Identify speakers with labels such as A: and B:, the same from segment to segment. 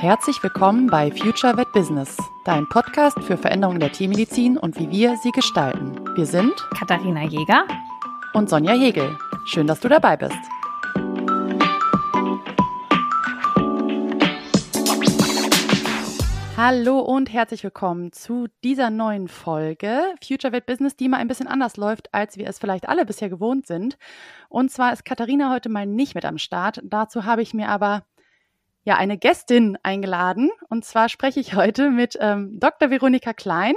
A: Herzlich willkommen bei Future Vet Business, dein Podcast für Veränderungen der Tiermedizin und wie wir sie gestalten. Wir sind
B: Katharina Jäger
A: und Sonja Hegel. Schön, dass du dabei bist. Hallo und herzlich willkommen zu dieser neuen Folge Future Vet Business, die mal ein bisschen anders läuft, als wir es vielleicht alle bisher gewohnt sind. Und zwar ist Katharina heute mal nicht mit am Start. Dazu habe ich mir aber ja eine Gästin eingeladen. Und zwar spreche ich heute mit ähm, Dr. Veronika Klein.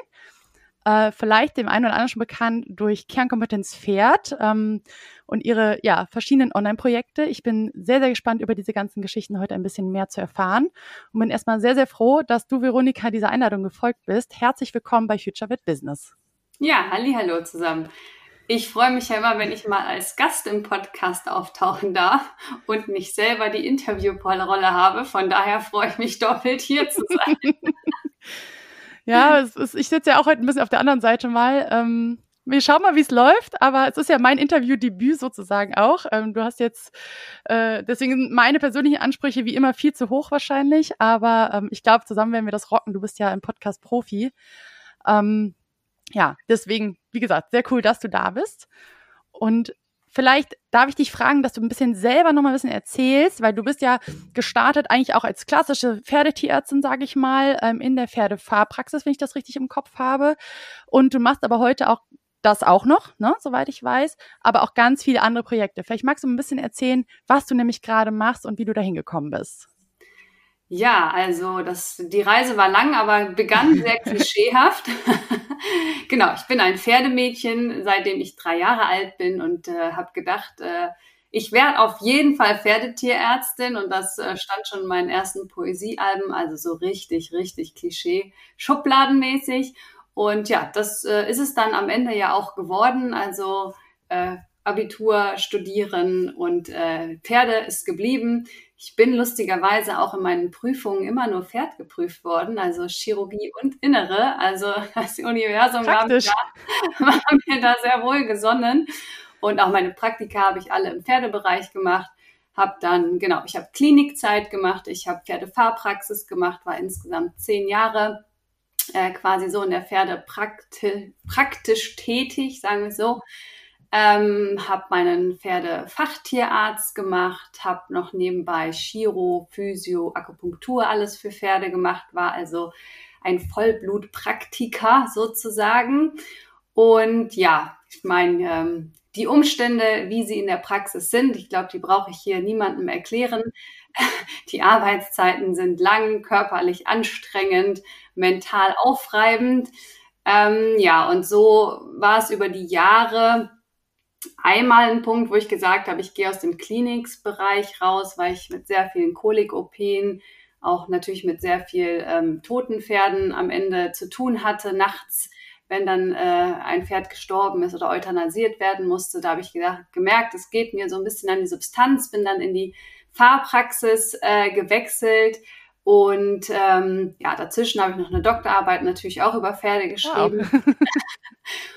A: Äh, vielleicht dem einen oder anderen schon bekannt durch Kernkompetenz Pferd ähm, und ihre ja, verschiedenen Online-Projekte. Ich bin sehr, sehr gespannt, über diese ganzen Geschichten heute ein bisschen mehr zu erfahren und bin erstmal sehr, sehr froh, dass du, Veronika, dieser Einladung gefolgt bist. Herzlich willkommen bei Future Vet Business.
C: Ja, halli, hallo zusammen. Ich freue mich ja immer, wenn ich mal als Gast im Podcast auftauchen darf und nicht selber die Interviewrolle habe. Von daher freue ich mich doppelt, hier zu sein.
A: ja, ist, ich sitze ja auch heute ein bisschen auf der anderen Seite mal. Ähm, wir schauen mal, wie es läuft, aber es ist ja mein Interviewdebüt sozusagen auch. Ähm, du hast jetzt, äh, deswegen sind meine persönlichen Ansprüche wie immer viel zu hoch wahrscheinlich, aber ähm, ich glaube, zusammen werden wir das rocken. Du bist ja im Podcast Profi. Ähm, ja, deswegen, wie gesagt, sehr cool, dass du da bist. Und vielleicht darf ich dich fragen, dass du ein bisschen selber noch mal ein bisschen erzählst, weil du bist ja gestartet eigentlich auch als klassische Pferdetierärztin, sage ich mal, ähm, in der Pferdefahrpraxis, wenn ich das richtig im Kopf habe. Und du machst aber heute auch das auch noch, ne, soweit ich weiß, aber auch ganz viele andere Projekte. Vielleicht magst du ein bisschen erzählen, was du nämlich gerade machst und wie du da hingekommen bist.
C: Ja, also das, die Reise war lang, aber begann sehr klischeehaft. genau, ich bin ein Pferdemädchen, seitdem ich drei Jahre alt bin und äh, habe gedacht, äh, ich werde auf jeden Fall Pferdetierärztin und das äh, stand schon in meinen ersten Poesiealben, also so richtig, richtig Klischee, schubladenmäßig. Und ja, das äh, ist es dann am Ende ja auch geworden. Also äh, Abitur, Studieren und äh, Pferde ist geblieben. Ich bin lustigerweise auch in meinen Prüfungen immer nur Pferd geprüft worden, also Chirurgie und Innere. Also das Universum war mir, da, war mir da sehr wohl gesonnen. Und auch meine Praktika habe ich alle im Pferdebereich gemacht. Habe dann, genau, ich habe Klinikzeit gemacht, ich habe Pferdefahrpraxis gemacht, war insgesamt zehn Jahre äh, quasi so in der Pferde prakti praktisch tätig, sagen wir so. Ähm, habe meinen Pferdefachterarzt gemacht, habe noch nebenbei Chiro, Physio, Akupunktur alles für Pferde gemacht, war also ein Vollblutpraktiker sozusagen. Und ja, ich meine, ähm, die Umstände, wie sie in der Praxis sind, ich glaube, die brauche ich hier niemandem erklären. Die Arbeitszeiten sind lang, körperlich anstrengend, mental aufreibend. Ähm, ja, und so war es über die Jahre einmal ein Punkt, wo ich gesagt habe, ich gehe aus dem Kliniksbereich raus, weil ich mit sehr vielen Kolik-OPen, auch natürlich mit sehr viel ähm, toten Pferden am Ende zu tun hatte, nachts, wenn dann äh, ein Pferd gestorben ist oder euthanasiert werden musste. Da habe ich gedacht, gemerkt, es geht mir so ein bisschen an die Substanz, bin dann in die Fahrpraxis äh, gewechselt. Und ähm, ja, dazwischen habe ich noch eine Doktorarbeit natürlich auch über Pferde geschrieben. Wow.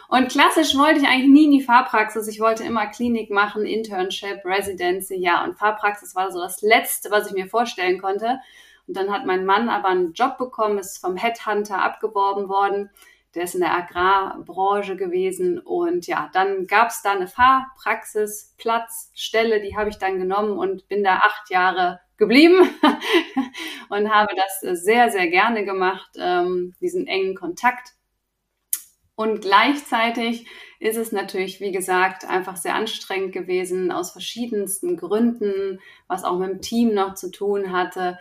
C: Und klassisch wollte ich eigentlich nie in die Fahrpraxis. Ich wollte immer Klinik machen, Internship, Residency, ja. Und Fahrpraxis war so das Letzte, was ich mir vorstellen konnte. Und dann hat mein Mann aber einen Job bekommen, ist vom Headhunter abgeworben worden. Der ist in der Agrarbranche gewesen. Und ja, dann gab es da eine Fahrpraxis, Platz, Stelle, die habe ich dann genommen und bin da acht Jahre geblieben und habe das sehr, sehr gerne gemacht, ähm, diesen engen Kontakt und gleichzeitig ist es natürlich, wie gesagt, einfach sehr anstrengend gewesen aus verschiedensten Gründen, was auch mit dem Team noch zu tun hatte.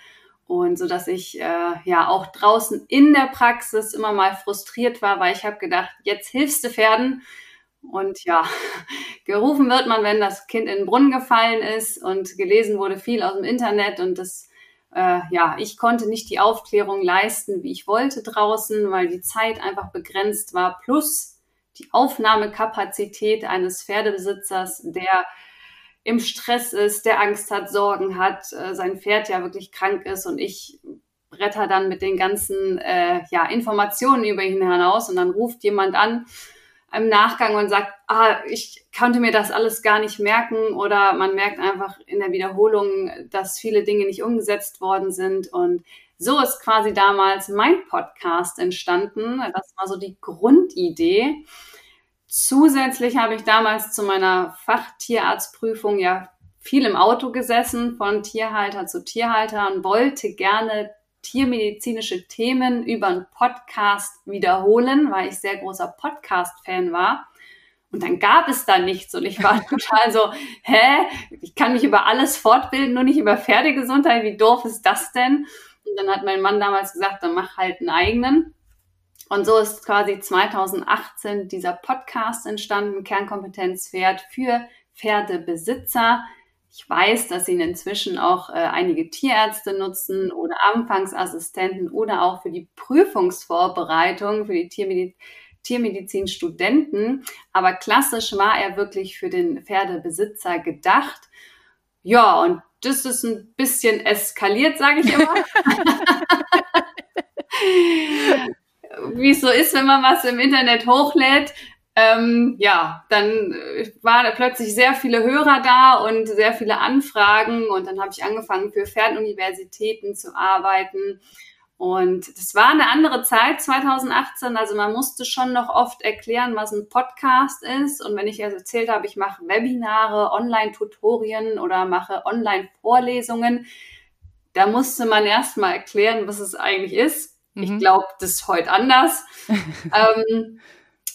C: Und so dass ich äh, ja auch draußen in der Praxis immer mal frustriert war, weil ich habe gedacht, jetzt hilfst du Pferden. Und ja, gerufen wird man, wenn das Kind in den Brunnen gefallen ist und gelesen wurde viel aus dem Internet und das äh, ja, ich konnte nicht die Aufklärung leisten, wie ich wollte draußen, weil die Zeit einfach begrenzt war, plus die Aufnahmekapazität eines Pferdebesitzers, der im Stress ist, der Angst hat, Sorgen hat, äh, sein Pferd ja wirklich krank ist und ich bretter dann mit den ganzen äh, ja, Informationen über ihn hinaus und dann ruft jemand an im Nachgang und sagt, ah, ich konnte mir das alles gar nicht merken oder man merkt einfach in der Wiederholung, dass viele Dinge nicht umgesetzt worden sind und so ist quasi damals mein Podcast entstanden. Das war so die Grundidee. Zusätzlich habe ich damals zu meiner Fachtierarztprüfung ja viel im Auto gesessen, von Tierhalter zu Tierhalter und wollte gerne tiermedizinische Themen über einen Podcast wiederholen, weil ich sehr großer Podcast-Fan war. Und dann gab es da nichts und ich war total so, hä? Ich kann mich über alles fortbilden, nur nicht über Pferdegesundheit. Wie doof ist das denn? Und dann hat mein Mann damals gesagt, dann mach halt einen eigenen. Und so ist quasi 2018 dieser Podcast entstanden, Kernkompetenz Pferd für Pferdebesitzer. Ich weiß, dass ihn inzwischen auch äh, einige Tierärzte nutzen oder Anfangsassistenten oder auch für die Prüfungsvorbereitung für die Tiermedizin. Tiermedizin-Studenten, aber klassisch war er wirklich für den Pferdebesitzer gedacht. Ja, und das ist ein bisschen eskaliert, sage ich immer. wie es so ist, wenn man was im Internet hochlädt. Ähm, ja, dann äh, waren plötzlich sehr viele Hörer da und sehr viele Anfragen und dann habe ich angefangen für Fernuniversitäten zu arbeiten und das war eine andere Zeit 2018, also man musste schon noch oft erklären, was ein Podcast ist und wenn ich jetzt erzählt habe, ich mache Webinare, Online-Tutorien oder mache Online-Vorlesungen, da musste man erst mal erklären, was es eigentlich ist Mhm. Ich glaube, das ist heute anders. ähm,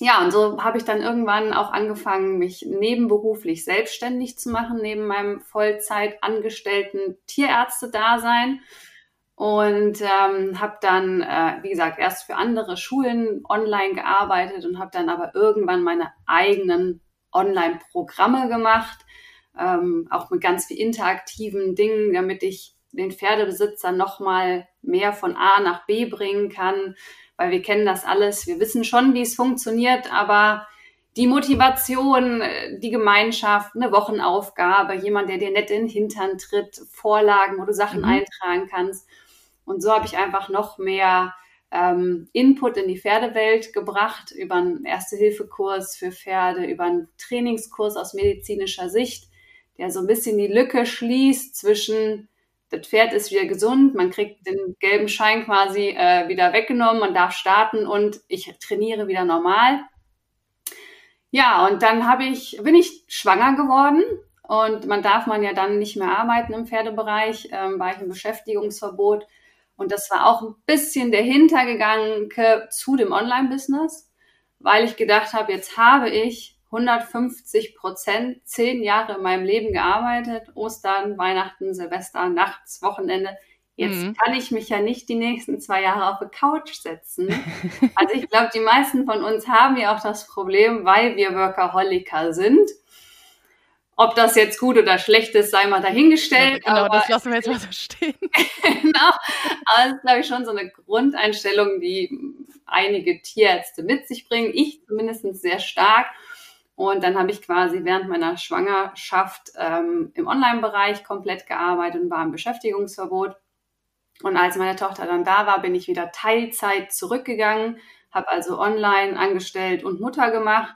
C: ja, und so habe ich dann irgendwann auch angefangen, mich nebenberuflich selbstständig zu machen, neben meinem Vollzeit angestellten Tierärzte-Dasein. Und ähm, habe dann, äh, wie gesagt, erst für andere Schulen online gearbeitet und habe dann aber irgendwann meine eigenen Online-Programme gemacht, ähm, auch mit ganz viel interaktiven Dingen, damit ich den Pferdebesitzer nochmal mehr von A nach B bringen kann, weil wir kennen das alles, wir wissen schon, wie es funktioniert, aber die Motivation, die Gemeinschaft, eine Wochenaufgabe, jemand, der dir nett in den Hintern tritt, Vorlagen, wo du Sachen mhm. eintragen kannst. Und so habe ich einfach noch mehr ähm, Input in die Pferdewelt gebracht über einen Erste-Hilfe-Kurs für Pferde, über einen Trainingskurs aus medizinischer Sicht, der so ein bisschen die Lücke schließt zwischen das Pferd ist wieder gesund, man kriegt den gelben Schein quasi äh, wieder weggenommen, man darf starten und ich trainiere wieder normal. Ja, und dann habe ich, bin ich schwanger geworden und man darf man ja dann nicht mehr arbeiten im Pferdebereich, ähm, war ich im Beschäftigungsverbot. Und das war auch ein bisschen der Hintergedanke zu dem Online-Business, weil ich gedacht habe, jetzt habe ich 150 Prozent, zehn Jahre in meinem Leben gearbeitet, Ostern, Weihnachten, Silvester, nachts, Wochenende. Jetzt mhm. kann ich mich ja nicht die nächsten zwei Jahre auf die Couch setzen. Also ich glaube, die meisten von uns haben ja auch das Problem, weil wir Workaholiker sind. Ob das jetzt gut oder schlecht ist, sei mal dahingestellt.
A: Ja, genau, das lassen wir jetzt mal so stehen.
C: genau. Aber es ist, glaube ich, schon so eine Grundeinstellung, die einige Tierärzte mit sich bringen. Ich zumindest sehr stark. Und dann habe ich quasi während meiner Schwangerschaft ähm, im Online-Bereich komplett gearbeitet und war im Beschäftigungsverbot. Und als meine Tochter dann da war, bin ich wieder Teilzeit zurückgegangen, habe also online angestellt und Mutter gemacht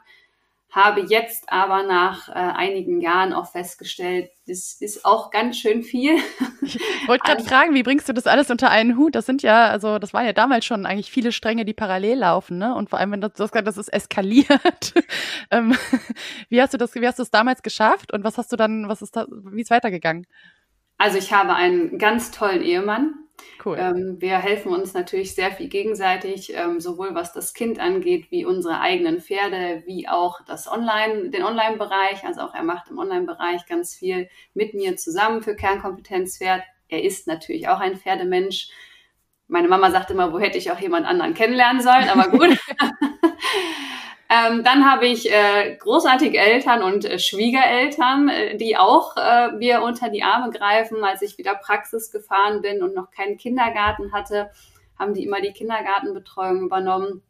C: habe jetzt aber nach äh, einigen Jahren auch festgestellt, das ist auch ganz schön viel.
A: Ich wollte gerade also, fragen, wie bringst du das alles unter einen Hut? Das sind ja, also das waren ja damals schon eigentlich viele Stränge, die parallel laufen, ne? Und vor allem, wenn du gesagt, das ist eskaliert. ähm, wie hast du das, wie hast du es damals geschafft und was hast du dann, was ist da, wie ist weitergegangen?
C: Also ich habe einen ganz tollen Ehemann,
A: Cool.
C: Ähm, wir helfen uns natürlich sehr viel gegenseitig, ähm, sowohl was das Kind angeht, wie unsere eigenen Pferde, wie auch das Online, den Online-Bereich. Also auch er macht im Online-Bereich ganz viel mit mir zusammen für Kernkompetenzpferd. Er ist natürlich auch ein Pferdemensch. Meine Mama sagt immer, wo hätte ich auch jemand anderen kennenlernen sollen, aber gut. Ähm, dann habe ich äh, großartige Eltern und äh, Schwiegereltern, äh, die auch äh, mir unter die Arme greifen. Als ich wieder Praxis gefahren bin und noch keinen Kindergarten hatte, haben die immer die Kindergartenbetreuung übernommen.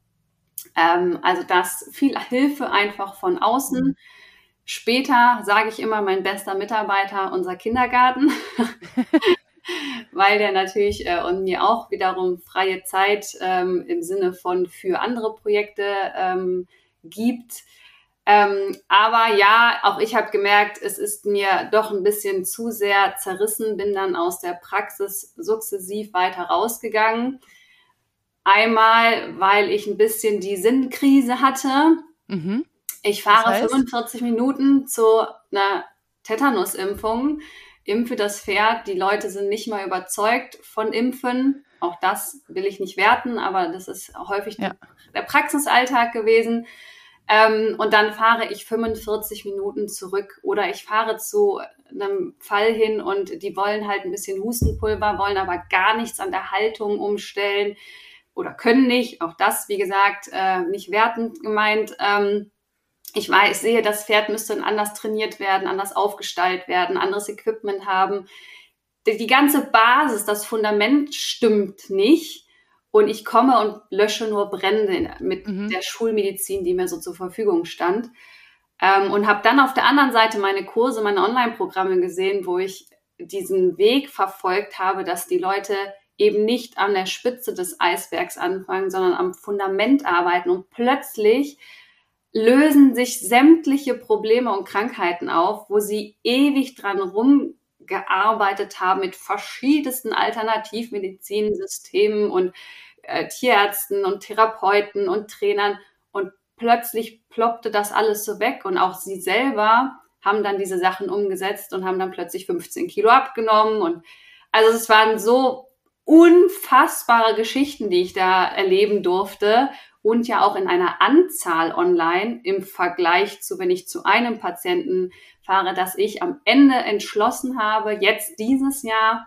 C: Ähm, also das viel Hilfe einfach von außen. Später sage ich immer, mein bester Mitarbeiter, unser Kindergarten. weil der natürlich äh, und mir auch wiederum freie Zeit ähm, im Sinne von für andere Projekte ähm, gibt. Ähm, aber ja, auch ich habe gemerkt, es ist mir doch ein bisschen zu sehr zerrissen, bin dann aus der Praxis sukzessiv weiter rausgegangen. Einmal, weil ich ein bisschen die Sinnkrise hatte. Mhm. Ich fahre das heißt? 45 Minuten zu einer Tetanusimpfung, impfe das Pferd. Die Leute sind nicht mal überzeugt von Impfen. Auch das will ich nicht werten, aber das ist häufig ja. der Praxisalltag gewesen. Ähm, und dann fahre ich 45 Minuten zurück oder ich fahre zu einem Fall hin und die wollen halt ein bisschen Hustenpulver, wollen aber gar nichts an der Haltung umstellen oder können nicht. Auch das, wie gesagt, äh, nicht wertend gemeint. Ähm, ich weiß, sehe, das Pferd müsste anders trainiert werden, anders aufgestaltet werden, anderes Equipment haben. Die, die ganze Basis, das Fundament stimmt nicht. Und ich komme und lösche nur Brände mit mhm. der Schulmedizin, die mir so zur Verfügung stand. Ähm, und habe dann auf der anderen Seite meine Kurse, meine Online-Programme gesehen, wo ich diesen Weg verfolgt habe, dass die Leute eben nicht an der Spitze des Eisbergs anfangen, sondern am Fundament arbeiten. Und plötzlich lösen sich sämtliche Probleme und Krankheiten auf, wo sie ewig dran rumgearbeitet haben mit verschiedensten Alternativmedizinsystemen und äh, Tierärzten und Therapeuten und Trainern. Und plötzlich ploppte das alles so weg und auch sie selber haben dann diese Sachen umgesetzt und haben dann plötzlich 15 Kilo abgenommen und also es waren so unfassbare Geschichten, die ich da erleben durfte und ja auch in einer Anzahl online im Vergleich zu, wenn ich zu einem Patienten fahre, dass ich am Ende entschlossen habe, jetzt dieses Jahr,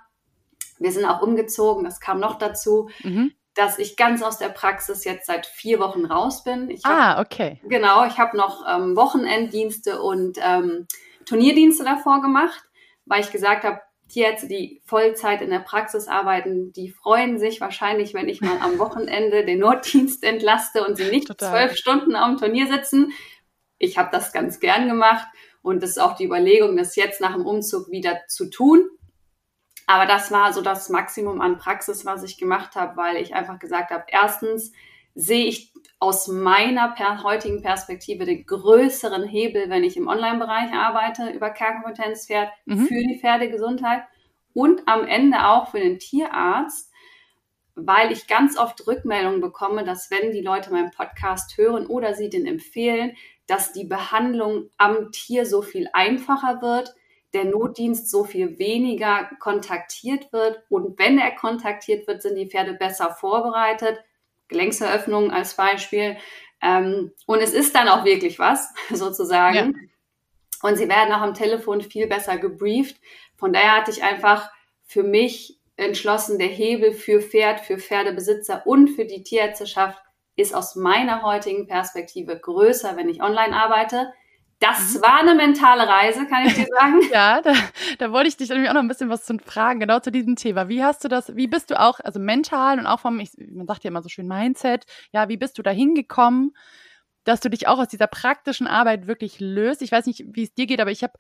C: wir sind auch umgezogen, das kam noch dazu, mhm dass ich ganz aus der Praxis jetzt seit vier Wochen raus bin.
A: Hab, ah, okay.
C: Genau, ich habe noch ähm, Wochenenddienste und ähm, Turnierdienste davor gemacht, weil ich gesagt habe, Tierärzte, die Vollzeit in der Praxis arbeiten, die freuen sich wahrscheinlich, wenn ich mal am Wochenende den Notdienst entlaste und sie nicht Total. zwölf Stunden am Turnier sitzen. Ich habe das ganz gern gemacht und das ist auch die Überlegung, das jetzt nach dem Umzug wieder zu tun. Aber das war so das Maximum an Praxis, was ich gemacht habe, weil ich einfach gesagt habe, erstens sehe ich aus meiner per heutigen Perspektive den größeren Hebel, wenn ich im Online-Bereich arbeite, über Kernkompetenzpferd mhm. für die Pferdegesundheit und am Ende auch für den Tierarzt, weil ich ganz oft Rückmeldungen bekomme, dass wenn die Leute meinen Podcast hören oder sie den empfehlen, dass die Behandlung am Tier so viel einfacher wird, der Notdienst so viel weniger kontaktiert wird. Und wenn er kontaktiert wird, sind die Pferde besser vorbereitet. Gelenkseröffnung als Beispiel. Ähm, und es ist dann auch wirklich was, sozusagen. Ja. Und sie werden auch am Telefon viel besser gebrieft. Von daher hatte ich einfach für mich entschlossen, der Hebel für Pferd, für Pferdebesitzer und für die Tierärzteschaft ist aus meiner heutigen Perspektive größer, wenn ich online arbeite. Das mhm. war eine mentale Reise, kann ich dir sagen.
A: ja, da, da wollte ich dich nämlich auch noch ein bisschen was zu fragen, genau zu diesem Thema. Wie hast du das, wie bist du auch, also mental und auch vom, ich, man sagt ja immer so schön Mindset, ja, wie bist du da hingekommen, dass du dich auch aus dieser praktischen Arbeit wirklich löst? Ich weiß nicht, wie es dir geht, aber ich habe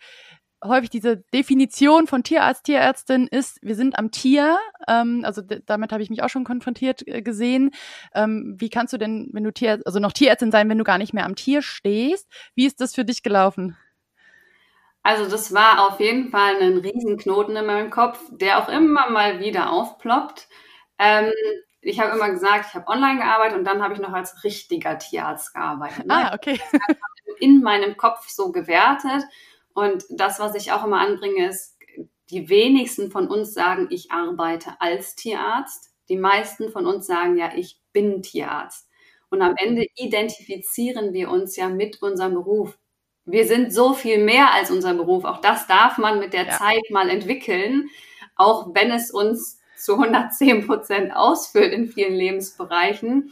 A: häufig diese Definition von Tierarzt, Tierärztin ist, wir sind am Tier. Ähm, also damit habe ich mich auch schon konfrontiert äh, gesehen. Ähm, wie kannst du denn, wenn du Tier, also noch Tierärztin sein, wenn du gar nicht mehr am Tier stehst? Wie ist das für dich gelaufen?
C: Also das war auf jeden Fall ein Riesenknoten in meinem Kopf, der auch immer mal wieder aufploppt. Ähm, ich habe immer gesagt, ich habe online gearbeitet und dann habe ich noch als richtiger Tierarzt gearbeitet.
A: Ne? Ah, okay.
C: In meinem Kopf so gewertet und das, was ich auch immer anbringe, ist, die wenigsten von uns sagen, ich arbeite als Tierarzt. Die meisten von uns sagen ja, ich bin Tierarzt. Und am Ende identifizieren wir uns ja mit unserem Beruf. Wir sind so viel mehr als unser Beruf. Auch das darf man mit der ja. Zeit mal entwickeln, auch wenn es uns zu 110 Prozent ausfüllt in vielen Lebensbereichen.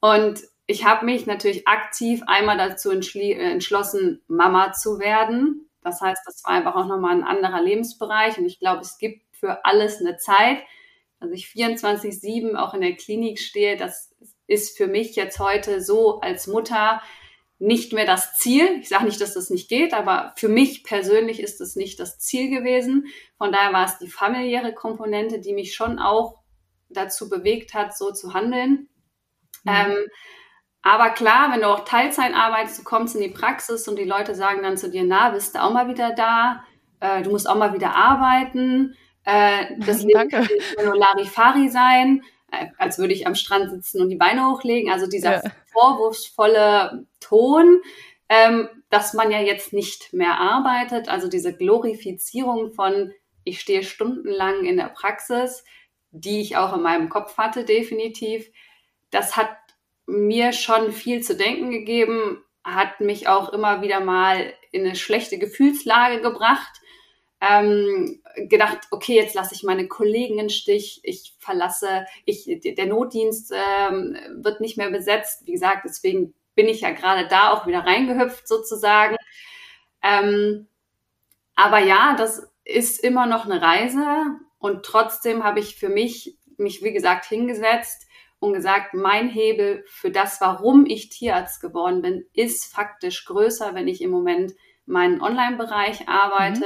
C: Und ich habe mich natürlich aktiv einmal dazu äh, entschlossen, Mama zu werden. Das heißt, das war einfach auch nochmal ein anderer Lebensbereich und ich glaube, es gibt für alles eine Zeit. Also ich 24-7 auch in der Klinik stehe, das ist für mich jetzt heute so als Mutter nicht mehr das Ziel. Ich sage nicht, dass das nicht geht, aber für mich persönlich ist es nicht das Ziel gewesen. Von daher war es die familiäre Komponente, die mich schon auch dazu bewegt hat, so zu handeln. Mhm. Ähm, Aber klar, wenn du auch Teilzeit arbeitest, du kommst in die Praxis und die Leute sagen dann zu dir, na, bist du auch mal wieder da? Äh, du musst auch mal wieder arbeiten. Äh, das Leben kann nicht nur Larifari sein, äh, als würde ich am Strand sitzen und die Beine hochlegen. Also dieser ja. vorwurfsvolle Ton, ähm, dass man ja jetzt nicht mehr arbeitet. Also diese Glorifizierung von, ich stehe stundenlang in der Praxis, die ich auch in meinem Kopf hatte, definitiv. Das hat mir schon viel zu denken gegeben, hat mich auch immer wieder mal in eine schlechte Gefühlslage gebracht. Ähm, gedacht, okay, jetzt lasse ich meine Kollegen in Stich, ich verlasse, ich, der Notdienst ähm, wird nicht mehr besetzt. Wie gesagt, deswegen bin ich ja gerade da auch wieder reingehüpft sozusagen. Ähm, aber ja, das ist immer noch eine Reise und trotzdem habe ich für mich mich, wie gesagt, hingesetzt und gesagt, mein Hebel für das, warum ich Tierarzt geworden bin, ist faktisch größer, wenn ich im Moment meinen Online-Bereich arbeite.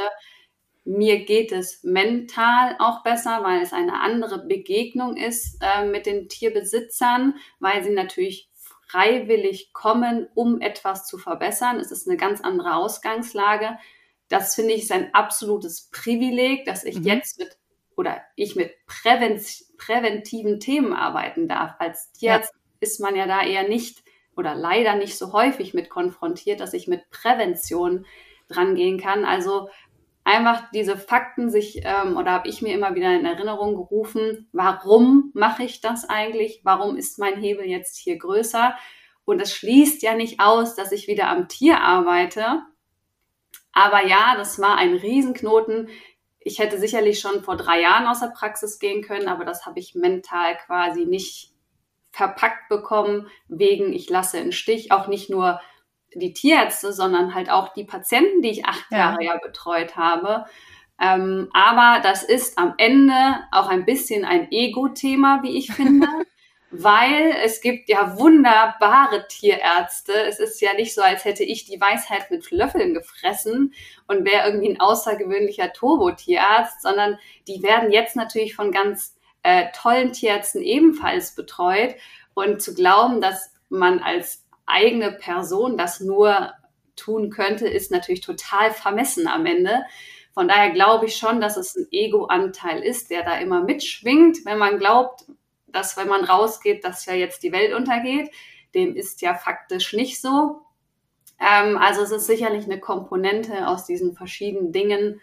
C: Mhm. Mir geht es mental auch besser, weil es eine andere Begegnung ist äh, mit den Tierbesitzern, weil sie natürlich freiwillig kommen, um etwas zu verbessern. Es ist eine ganz andere Ausgangslage. Das finde ich ist ein absolutes Privileg, dass ich mhm. jetzt mit oder ich mit präventiven Themen arbeiten darf. Als Tierarzt ja. ist man ja da eher nicht oder leider nicht so häufig mit konfrontiert, dass ich mit Prävention dran gehen kann. Also einfach diese Fakten sich ähm, oder habe ich mir immer wieder in Erinnerung gerufen, warum mache ich das eigentlich? Warum ist mein Hebel jetzt hier größer? Und es schließt ja nicht aus, dass ich wieder am Tier arbeite. Aber ja, das war ein Riesenknoten, ich hätte sicherlich schon vor drei Jahren aus der Praxis gehen können, aber das habe ich mental quasi nicht verpackt bekommen, wegen ich lasse in Stich auch nicht nur die Tierärzte, sondern halt auch die Patienten, die ich acht ja. Jahre ja betreut habe. Ähm, aber das ist am Ende auch ein bisschen ein Ego-Thema, wie ich finde. weil es gibt ja wunderbare Tierärzte. Es ist ja nicht so, als hätte ich die Weisheit mit Löffeln gefressen und wäre irgendwie ein außergewöhnlicher Turbo-Tierarzt, sondern die werden jetzt natürlich von ganz äh, tollen Tierärzten ebenfalls betreut. Und zu glauben, dass man als eigene Person das nur tun könnte, ist natürlich total vermessen am Ende. Von daher glaube ich schon, dass es ein Ego-Anteil ist, der da immer mitschwingt, wenn man glaubt, dass wenn man rausgeht, dass ja jetzt die Welt untergeht. Dem ist ja faktisch nicht so. Ähm, also es ist sicherlich eine Komponente aus diesen verschiedenen Dingen,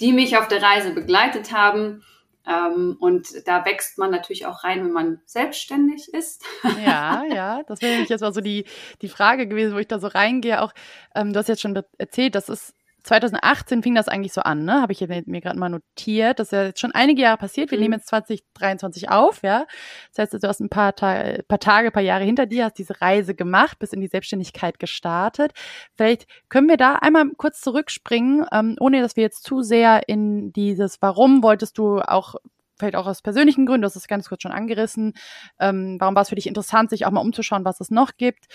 C: die mich auf der Reise begleitet haben. Ähm, und da wächst man natürlich auch rein, wenn man selbstständig ist.
A: Ja, ja, das wäre nämlich jetzt mal so die, die Frage gewesen, wo ich da so reingehe. Auch, ähm, du hast jetzt schon erzählt, das ist 2018 fing das eigentlich so an, ne? Habe ich mir, mir gerade mal notiert. Das ist ja jetzt schon einige Jahre passiert. Wir mhm. nehmen jetzt 2023 auf, ja. Das heißt, du hast ein paar, Ta paar Tage, paar Jahre hinter dir, hast diese Reise gemacht, bist in die Selbstständigkeit gestartet. Vielleicht können wir da einmal kurz zurückspringen, ähm, ohne dass wir jetzt zu sehr in dieses Warum wolltest du auch vielleicht auch aus persönlichen Gründen, du hast es ganz kurz schon angerissen. Ähm, warum war es für dich interessant, sich auch mal umzuschauen, was es noch gibt?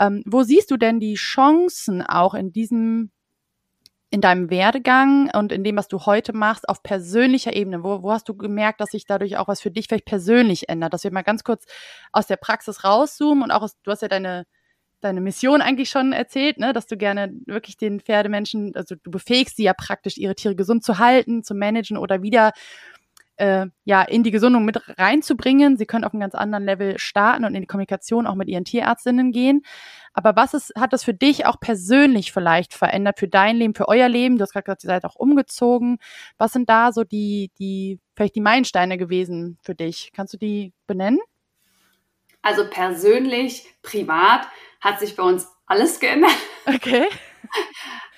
A: Ähm, wo siehst du denn die Chancen auch in diesem in deinem Werdegang und in dem, was du heute machst, auf persönlicher Ebene? Wo, wo hast du gemerkt, dass sich dadurch auch was für dich vielleicht persönlich ändert? Dass wir mal ganz kurz aus der Praxis rauszoomen und auch aus, du hast ja deine, deine Mission eigentlich schon erzählt, ne, dass du gerne wirklich den Pferdemenschen, also du befähigst sie ja praktisch, ihre Tiere gesund zu halten, zu managen oder wieder äh, ja, in die Gesundung mit reinzubringen. Sie können auf einem ganz anderen Level starten und in die Kommunikation auch mit ihren Tierärztinnen gehen. Aber was ist, hat das für dich auch persönlich vielleicht verändert, für dein Leben, für euer Leben? Du hast gerade gesagt, ihr seid auch umgezogen. Was sind da so die, die, vielleicht die Meilensteine gewesen für dich? Kannst du die benennen?
C: Also persönlich, privat hat sich bei uns alles geändert.
A: Okay.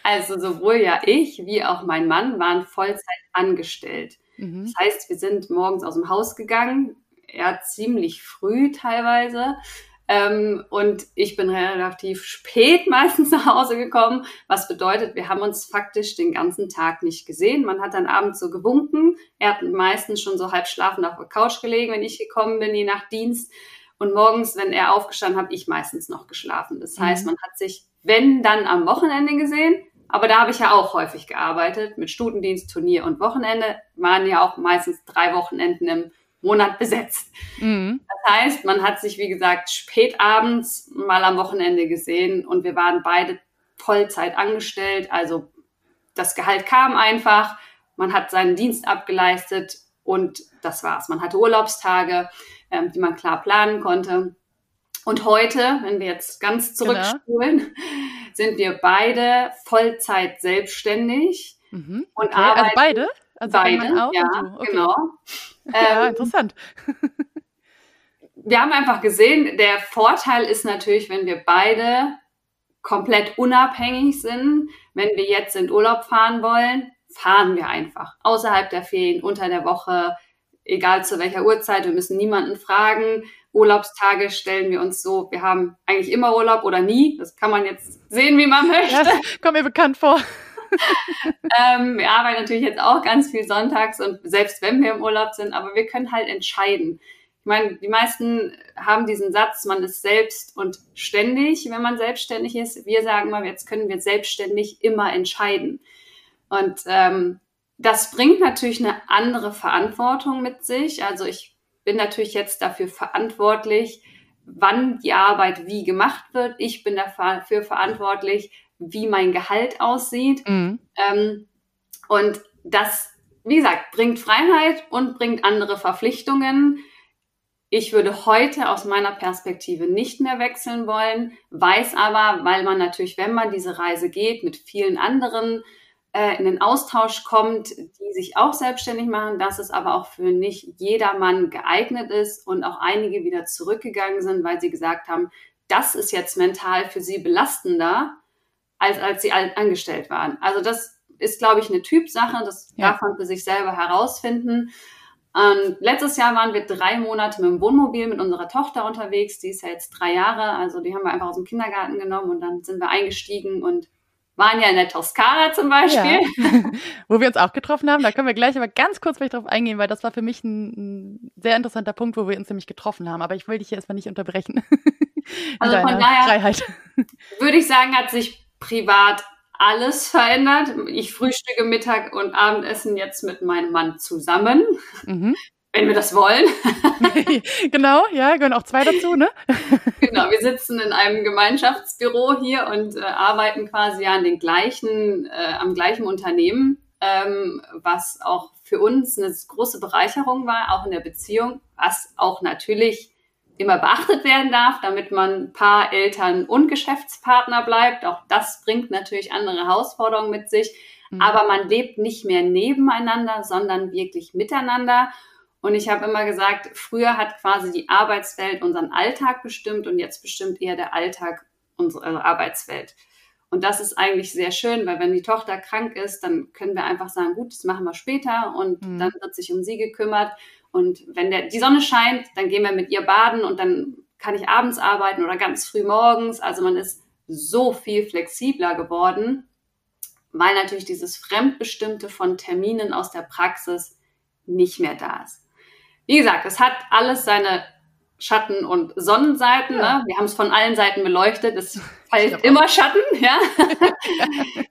C: Also sowohl ja ich wie auch mein Mann waren Vollzeit angestellt. Mhm. Das heißt, wir sind morgens aus dem Haus gegangen, eher ziemlich früh teilweise. Ähm, und ich bin relativ spät meistens nach Hause gekommen, was bedeutet, wir haben uns faktisch den ganzen Tag nicht gesehen. Man hat dann abends so gewunken. Er hat meistens schon so halb schlafend auf der Couch gelegen, wenn ich gekommen bin, je nach Dienst. Und morgens, wenn er aufgestanden hat, ich meistens noch geschlafen. Das heißt, mhm. man hat sich, wenn dann am Wochenende gesehen, aber da habe ich ja auch häufig gearbeitet mit Stutendienst, Turnier und Wochenende. Waren ja auch meistens drei Wochenenden im Monat besetzt. Mhm. Das heißt, man hat sich, wie gesagt, spät abends mal am Wochenende gesehen und wir waren beide Vollzeit angestellt. Also das Gehalt kam einfach, man hat seinen Dienst abgeleistet und das war's. Man hatte Urlaubstage, ähm, die man klar planen konnte. Und heute, wenn wir jetzt ganz genau. zurückspulen, genau. Sind wir beide Vollzeit selbstständig
A: mhm. okay. und arbeiten. Also beide? Also
C: beide, auch ja, okay. genau.
A: Ja, ähm, interessant.
C: wir haben einfach gesehen, der Vorteil ist natürlich, wenn wir beide komplett unabhängig sind. Wenn wir jetzt in Urlaub fahren wollen, fahren wir einfach. Außerhalb der Ferien, unter der Woche, egal zu welcher Uhrzeit. Wir müssen niemanden fragen. Urlaubstage stellen wir uns so, wir haben eigentlich immer Urlaub oder nie. Das kann man jetzt sehen, wie man möchte. Ja,
A: kommt mir bekannt vor.
C: ähm, wir arbeiten natürlich jetzt auch ganz viel sonntags und selbst wenn wir im Urlaub sind, aber wir können halt entscheiden. Ich meine, die meisten haben diesen Satz, man ist selbst und ständig, wenn man selbstständig ist. Wir sagen mal, jetzt können wir selbstständig immer entscheiden. Und ähm, das bringt natürlich eine andere Verantwortung mit sich. Also ich bin natürlich jetzt dafür verantwortlich, wann die Arbeit wie gemacht wird. Ich bin dafür verantwortlich, wie mein Gehalt aussieht. Mhm. Ähm, und das, wie gesagt, bringt Freiheit und bringt andere Verpflichtungen. Ich würde heute aus meiner Perspektive nicht mehr wechseln wollen, weiß aber, weil man natürlich, wenn man diese Reise geht, mit vielen anderen äh, in den Austausch kommt, die sich auch selbstständig machen, dass es aber auch für nicht jedermann geeignet ist und auch einige wieder zurückgegangen sind, weil sie gesagt haben, das ist jetzt mental für sie belastender, als als sie angestellt waren. Also das ist, glaube ich, eine Typsache, das ja. darf man für sich selber herausfinden. Und letztes Jahr waren wir drei Monate mit dem Wohnmobil mit unserer Tochter unterwegs. Die ist ja jetzt drei Jahre, also die haben wir einfach aus dem Kindergarten genommen und dann sind wir eingestiegen und waren ja in der Toskana zum Beispiel. Ja.
A: wo wir uns auch getroffen haben. Da können wir gleich aber ganz kurz vielleicht drauf eingehen, weil das war für mich ein, ein, sehr interessanter Punkt, wo wir uns nämlich getroffen haben. Aber ich will dich hier erstmal nicht unterbrechen.
C: also von daher Freiheit. würde ich sagen, hat sich privat alles verändert. Ich frühstücke Mittag und Abendessen jetzt mit meinem Mann zusammen. Mhm. Wenn wir das wollen.
A: genau, ja, gehören auch zwei dazu, ne?
C: genau, wir sitzen in einem Gemeinschaftsbüro hier und äh, arbeiten quasi an den gleichen, äh, am gleichen Unternehmen, ähm, was auch für uns eine große Bereicherung war, auch in der Beziehung, was auch natürlich immer beachtet werden darf, damit man Paar, Eltern und Geschäftspartner bleibt. Auch das bringt natürlich andere Herausforderungen mit sich. Mhm. Aber man lebt nicht mehr nebeneinander, sondern wirklich miteinander. Und ich habe immer gesagt, früher hat quasi die Arbeitswelt unseren Alltag bestimmt und jetzt bestimmt eher der Alltag unsere Arbeitswelt. Und das ist eigentlich sehr schön, weil wenn die Tochter krank ist, dann können wir einfach sagen, gut, das machen wir später und mhm. dann wird sich um sie gekümmert. Und wenn der, die Sonne scheint, dann gehen wir mit ihr baden und dann kann ich abends arbeiten oder ganz früh morgens. Also man ist so viel flexibler geworden, weil natürlich dieses Fremdbestimmte von Terminen aus der Praxis nicht mehr da ist. Wie gesagt, es hat alles seine Schatten- und Sonnenseiten. Ja. Ne? Wir haben es von allen Seiten beleuchtet. Es fällt immer Schatten, ja.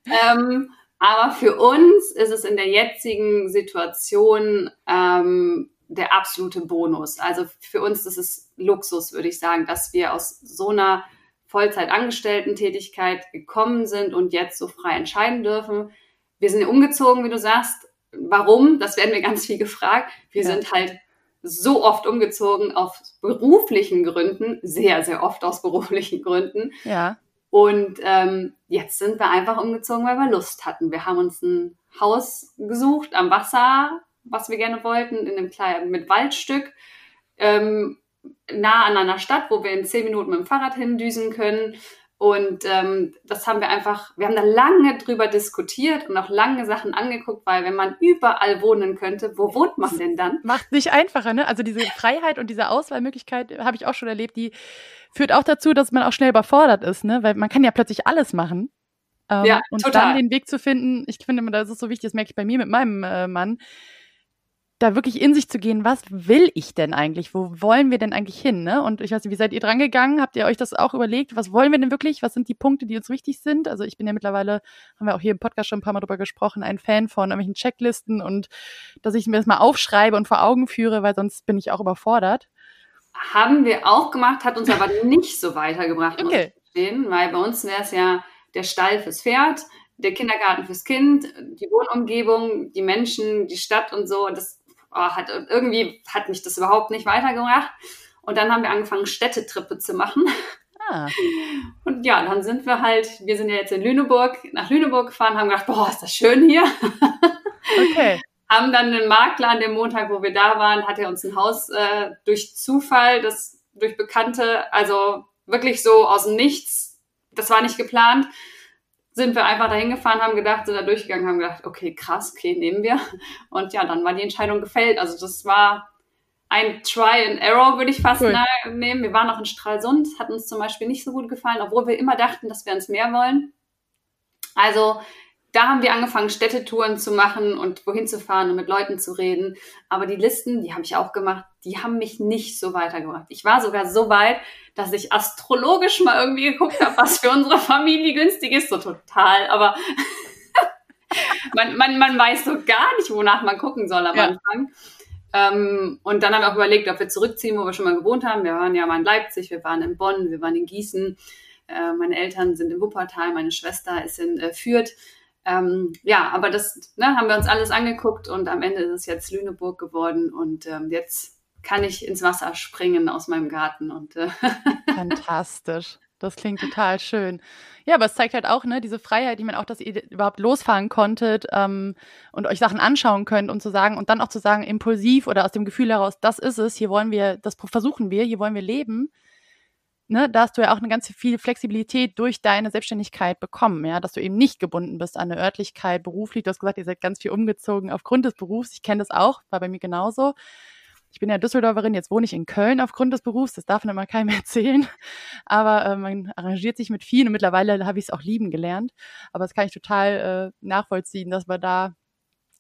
C: ähm, aber für uns ist es in der jetzigen Situation ähm, der absolute Bonus. Also für uns ist es Luxus, würde ich sagen, dass wir aus so einer Vollzeitangestellten-Tätigkeit gekommen sind und jetzt so frei entscheiden dürfen. Wir sind umgezogen, wie du sagst. Warum? Das werden wir ganz viel gefragt. Wir ja. sind halt so oft umgezogen aus beruflichen Gründen, sehr, sehr oft aus beruflichen Gründen.
A: Ja.
C: Und ähm, jetzt sind wir einfach umgezogen, weil wir Lust hatten. Wir haben uns ein Haus gesucht am Wasser, was wir gerne wollten, in einem kleinen mit Waldstück, ähm, nah an einer Stadt, wo wir in zehn Minuten mit dem Fahrrad hindüsen können. Und ähm, das haben wir einfach, wir haben da lange drüber diskutiert und auch lange Sachen angeguckt, weil wenn man überall wohnen könnte, wo wohnt man denn dann?
A: Macht nicht einfacher, ne? Also diese Freiheit und diese Auswahlmöglichkeit habe ich auch schon erlebt, die führt auch dazu, dass man auch schnell überfordert ist, ne? Weil man kann ja plötzlich alles machen. Ähm, ja, und total. dann den Weg zu finden, ich finde, das ist so wichtig, das merke ich bei mir mit meinem äh, Mann, da wirklich in sich zu gehen, was will ich denn eigentlich? Wo wollen wir denn eigentlich hin? Ne? Und ich weiß nicht, wie seid ihr dran gegangen? Habt ihr euch das auch überlegt? Was wollen wir denn wirklich? Was sind die Punkte, die uns wichtig sind? Also ich bin ja mittlerweile, haben wir auch hier im Podcast schon ein paar Mal drüber gesprochen, ein Fan von irgendwelchen Checklisten und dass ich mir das mal aufschreibe und vor Augen führe, weil sonst bin ich auch überfordert.
C: Haben wir auch gemacht, hat uns aber nicht so weitergebracht, okay. verstehen, weil bei uns wäre es ja der Stall fürs Pferd, der Kindergarten fürs Kind, die Wohnumgebung, die Menschen, die Stadt und so. Das oh, hat irgendwie hat mich das überhaupt nicht weitergebracht. Und dann haben wir angefangen, Städtetrippe zu machen. Ah. Und ja, dann sind wir halt, wir sind ja jetzt in Lüneburg, nach Lüneburg gefahren, haben gedacht, boah, ist das schön hier. Okay. haben dann den Makler an dem Montag, wo wir da waren, hat er uns ein Haus äh, durch Zufall, das durch Bekannte, also wirklich so aus dem Nichts, das war nicht geplant, sind wir einfach dahin gefahren, haben gedacht, sind da durchgegangen, haben gedacht, okay, krass, okay, nehmen wir. Und ja, dann war die Entscheidung gefällt. Also das war ein Try and Error, würde ich fast cool. nehmen. Wir waren auch in Stralsund, hat uns zum Beispiel nicht so gut gefallen, obwohl wir immer dachten, dass wir ins Meer wollen. Also da haben wir angefangen, Städtetouren zu machen und wohin zu fahren und mit Leuten zu reden. Aber die Listen, die habe ich auch gemacht, die haben mich nicht so weitergebracht. Ich war sogar so weit, dass ich astrologisch mal irgendwie geguckt habe, was für unsere Familie günstig ist. So total, aber man, man, man weiß so gar nicht, wonach man gucken soll am ja. Anfang. Ähm, und dann haben wir auch überlegt, ob wir zurückziehen, wo wir schon mal gewohnt haben. Wir waren ja mal in Leipzig, wir waren in Bonn, wir waren in Gießen. Äh, meine Eltern sind in Wuppertal, meine Schwester ist in äh, Fürth. Ähm, ja, aber das ne, haben wir uns alles angeguckt und am Ende ist es jetzt Lüneburg geworden und ähm, jetzt kann ich ins Wasser springen aus meinem Garten. Und, äh
A: Fantastisch. Das klingt total schön. Ja, aber es zeigt halt auch, ne, diese Freiheit, die man auch, dass ihr überhaupt losfahren konntet ähm, und euch Sachen anschauen könnt und zu sagen und dann auch zu sagen, impulsiv oder aus dem Gefühl heraus, das ist es, hier wollen wir, das versuchen wir, hier wollen wir leben. Ne, da hast du ja auch eine ganz viel Flexibilität durch deine Selbstständigkeit bekommen, ja, dass du eben nicht gebunden bist an eine Örtlichkeit, beruflich. Du hast gesagt, ihr seid ganz viel umgezogen aufgrund des Berufs. Ich kenne das auch, war bei mir genauso ich bin ja Düsseldorferin, jetzt wohne ich in Köln aufgrund des Berufs, das darf man immer keinem erzählen. Aber äh, man arrangiert sich mit vielen und mittlerweile habe ich es auch lieben gelernt. Aber das kann ich total äh, nachvollziehen, dass man da,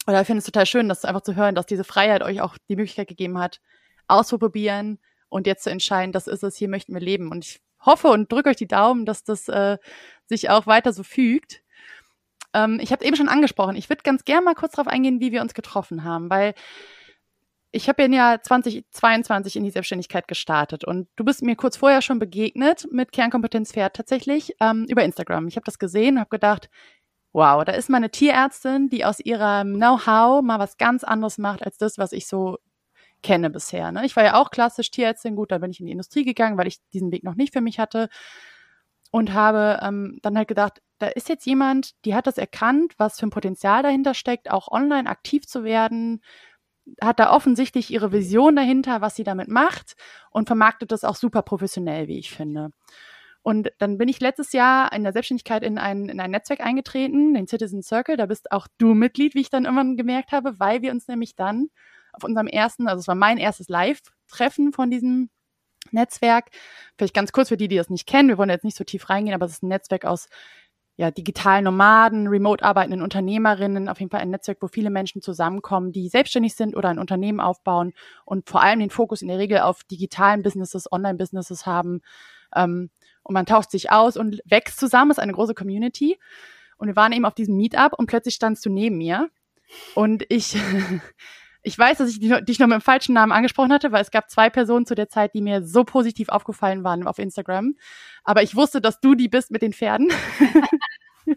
A: oder ich finde es total schön, das einfach zu hören, dass diese Freiheit euch auch die Möglichkeit gegeben hat, auszuprobieren und jetzt zu entscheiden, das ist es, hier möchten wir leben. Und ich hoffe und drücke euch die Daumen, dass das äh, sich auch weiter so fügt. Ähm, ich habe eben schon angesprochen, ich würde ganz gerne mal kurz darauf eingehen, wie wir uns getroffen haben, weil ich habe ja 2022 in die Selbstständigkeit gestartet und du bist mir kurz vorher schon begegnet mit Kernkompetenz Pferd tatsächlich ähm, über Instagram. Ich habe das gesehen und habe gedacht, wow, da ist meine Tierärztin, die aus ihrem Know-how mal was ganz anderes macht als das, was ich so kenne bisher. Ne? Ich war ja auch klassisch Tierärztin, gut, da bin ich in die Industrie gegangen, weil ich diesen Weg noch nicht für mich hatte und habe ähm, dann halt gedacht, da ist jetzt jemand, die hat das erkannt, was für ein Potenzial dahinter steckt, auch online aktiv zu werden, hat da offensichtlich ihre Vision dahinter, was sie damit macht und vermarktet das auch super professionell, wie ich finde. Und dann bin ich letztes Jahr in der Selbstständigkeit in ein, in ein Netzwerk eingetreten, den Citizen Circle. Da bist auch du Mitglied, wie ich dann irgendwann gemerkt habe, weil wir uns nämlich dann auf unserem ersten, also es war mein erstes Live-Treffen von diesem Netzwerk. Vielleicht ganz kurz für die, die das nicht kennen. Wir wollen jetzt nicht so tief reingehen, aber es ist ein Netzwerk aus ja, digitalen Nomaden, remote arbeitenden Unternehmerinnen, auf jeden Fall ein Netzwerk, wo viele Menschen zusammenkommen, die selbstständig sind oder ein Unternehmen aufbauen und vor allem den Fokus in der Regel auf digitalen Businesses, Online-Businesses haben. Ähm, und man tauscht sich aus und wächst zusammen, ist eine große Community. Und wir waren eben auf diesem Meetup und plötzlich standst du neben mir. Und ich Ich weiß, dass ich dich noch mit dem falschen Namen angesprochen hatte, weil es gab zwei Personen zu der Zeit, die mir so positiv aufgefallen waren auf Instagram. Aber ich wusste, dass du die bist mit den Pferden.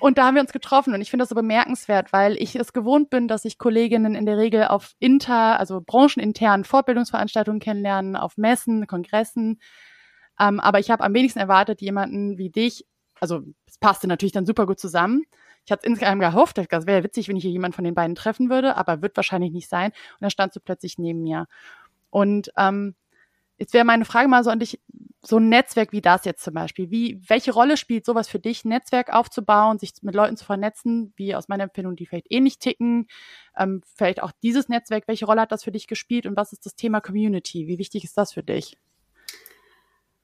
A: und da haben wir uns getroffen und ich finde das so bemerkenswert, weil ich es gewohnt bin, dass ich Kolleginnen in der Regel auf inter, also brancheninternen Fortbildungsveranstaltungen kennenlernen, auf Messen, Kongressen. Ähm, aber ich habe am wenigsten erwartet, jemanden wie dich, also es passte natürlich dann super gut zusammen, ich hatte insgeheim gehofft, das wäre witzig, wenn ich hier jemand von den beiden treffen würde, aber wird wahrscheinlich nicht sein. Und dann standst du plötzlich neben mir. Und ähm, jetzt wäre meine Frage mal so an dich, so ein Netzwerk wie das jetzt zum Beispiel, wie, welche Rolle spielt sowas für dich, Netzwerk aufzubauen, sich mit Leuten zu vernetzen, wie aus meiner Empfindung, die vielleicht ähnlich ticken, ähm, vielleicht auch dieses Netzwerk, welche Rolle hat das für dich gespielt und was ist das Thema Community? Wie wichtig ist das für dich?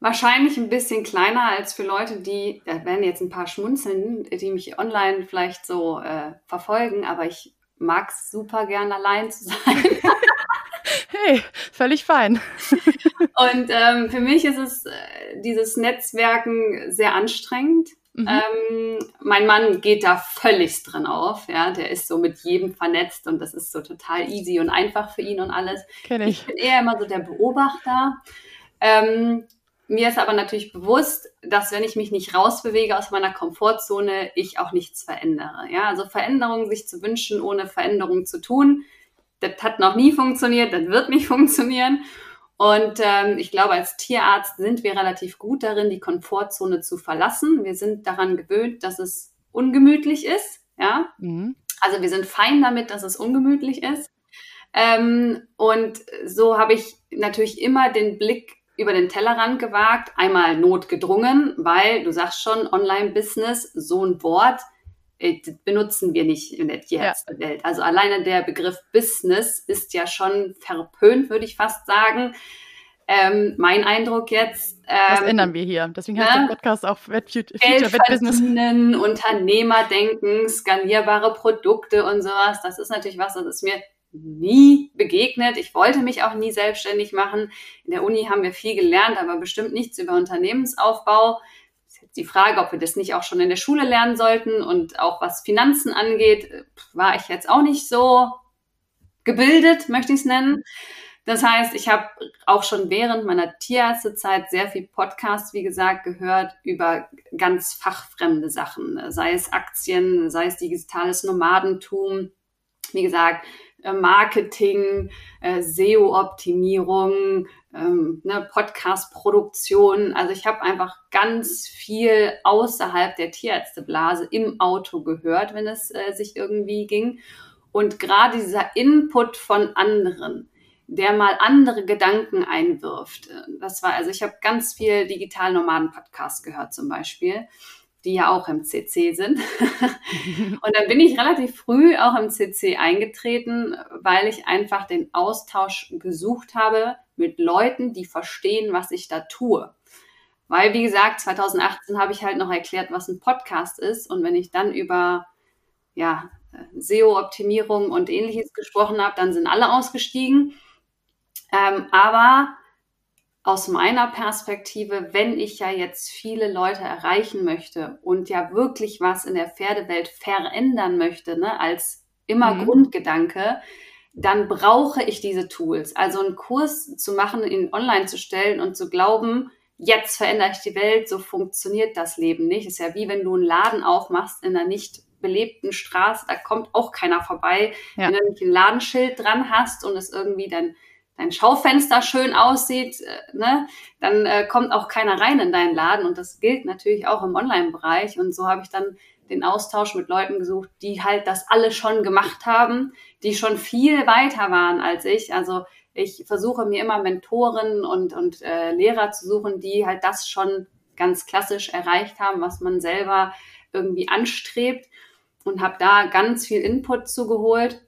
C: Wahrscheinlich ein bisschen kleiner als für Leute, die, da werden jetzt ein paar schmunzeln, die mich online vielleicht so äh, verfolgen, aber ich mag es super gern allein zu sein.
A: hey, völlig fein.
C: Und ähm, für mich ist es äh, dieses Netzwerken sehr anstrengend. Mhm. Ähm, mein Mann geht da völlig drin auf, ja, der ist so mit jedem vernetzt und das ist so total easy und einfach für ihn und alles.
A: Kenn ich.
C: ich bin eher immer so der Beobachter. Ähm, mir ist aber natürlich bewusst, dass wenn ich mich nicht rausbewege aus meiner Komfortzone, ich auch nichts verändere. Ja, also Veränderungen sich zu wünschen, ohne Veränderung zu tun, das hat noch nie funktioniert, das wird nicht funktionieren. Und ähm, ich glaube, als Tierarzt sind wir relativ gut darin, die Komfortzone zu verlassen. Wir sind daran gewöhnt, dass es ungemütlich ist. Ja, mhm. also wir sind fein damit, dass es ungemütlich ist. Ähm, und so habe ich natürlich immer den Blick über den Tellerrand gewagt, einmal notgedrungen, weil du sagst schon, Online-Business, so ein Wort, äh, benutzen wir nicht in der Tierärztewelt. Ja. Also alleine der Begriff Business ist ja schon verpönt, würde ich fast sagen. Ähm, mein Eindruck jetzt.
A: Ähm, das ändern wir hier. Deswegen heißt ne? der Podcast auch Future
C: Vet Business. Unternehmerdenken, skalierbare Produkte und sowas. Das ist natürlich was, das ist mir nie begegnet. Ich wollte mich auch nie selbstständig machen. In der Uni haben wir viel gelernt, aber bestimmt nichts über Unternehmensaufbau die Frage, ob wir das nicht auch schon in der Schule lernen sollten und auch was Finanzen angeht, war ich jetzt auch nicht so gebildet, möchte ich es nennen. Das heißt, ich habe auch schon während meiner Tierärztezeit sehr viel Podcasts, wie gesagt, gehört über ganz fachfremde Sachen, sei es Aktien, sei es digitales Nomadentum. Wie gesagt, Marketing, äh, SEO-Optimierung, ähm, ne, Podcast-Produktion. Also ich habe einfach ganz viel außerhalb der Tierärzteblase im Auto gehört, wenn es äh, sich irgendwie ging. Und gerade dieser Input von anderen, der mal andere Gedanken einwirft. Äh, das war, also ich habe ganz viel Digital Nomaden Podcast gehört zum Beispiel die ja auch im CC sind. und dann bin ich relativ früh auch im CC eingetreten, weil ich einfach den Austausch gesucht habe mit Leuten, die verstehen, was ich da tue. Weil, wie gesagt, 2018 habe ich halt noch erklärt, was ein Podcast ist. Und wenn ich dann über ja, SEO-Optimierung und ähnliches gesprochen habe, dann sind alle ausgestiegen. Ähm, aber aus meiner Perspektive, wenn ich ja jetzt viele Leute erreichen möchte und ja wirklich was in der Pferdewelt verändern möchte, ne, als immer mhm. Grundgedanke, dann brauche ich diese Tools. Also einen Kurs zu machen, ihn online zu stellen und zu glauben, jetzt verändere ich die Welt, so funktioniert das Leben nicht. Ist ja wie wenn du einen Laden aufmachst in einer nicht belebten Straße, da kommt auch keiner vorbei. Ja. Wenn du nicht ein Ladenschild dran hast und es irgendwie dann dein Schaufenster schön aussieht, äh, ne, dann äh, kommt auch keiner rein in deinen Laden. Und das gilt natürlich auch im Online-Bereich. Und so habe ich dann den Austausch mit Leuten gesucht, die halt das alle schon gemacht haben, die schon viel weiter waren als ich. Also ich versuche mir immer Mentoren und, und äh, Lehrer zu suchen, die halt das schon ganz klassisch erreicht haben, was man selber irgendwie anstrebt und habe da ganz viel Input zugeholt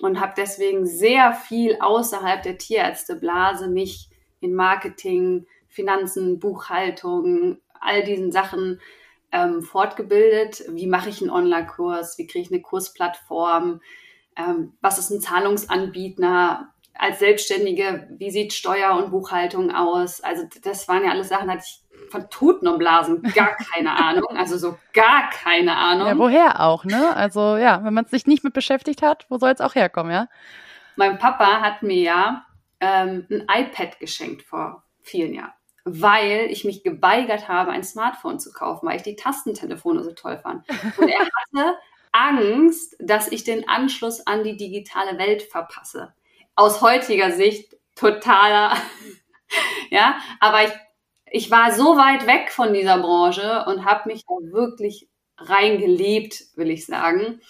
C: und habe deswegen sehr viel außerhalb der Tierärzteblase mich in Marketing, Finanzen, Buchhaltung, all diesen Sachen ähm, fortgebildet. Wie mache ich einen Online-Kurs? Wie kriege ich eine Kursplattform? Ähm, was ist ein Zahlungsanbieter? Als Selbstständige, wie sieht Steuer und Buchhaltung aus? Also das waren ja alles Sachen, hatte ich von Toten und Blasen gar keine Ahnung. Also so gar keine Ahnung.
A: Ja, woher auch, ne? Also ja, wenn man sich nicht mit beschäftigt hat, wo soll es auch herkommen, ja?
C: Mein Papa hat mir ja ähm, ein iPad geschenkt vor vielen Jahren, weil ich mich geweigert habe, ein Smartphone zu kaufen, weil ich die Tastentelefone so toll fand. Und er hatte Angst, dass ich den Anschluss an die digitale Welt verpasse. Aus heutiger Sicht totaler, ja, aber ich ich war so weit weg von dieser Branche und habe mich da wirklich reingelebt, will ich sagen.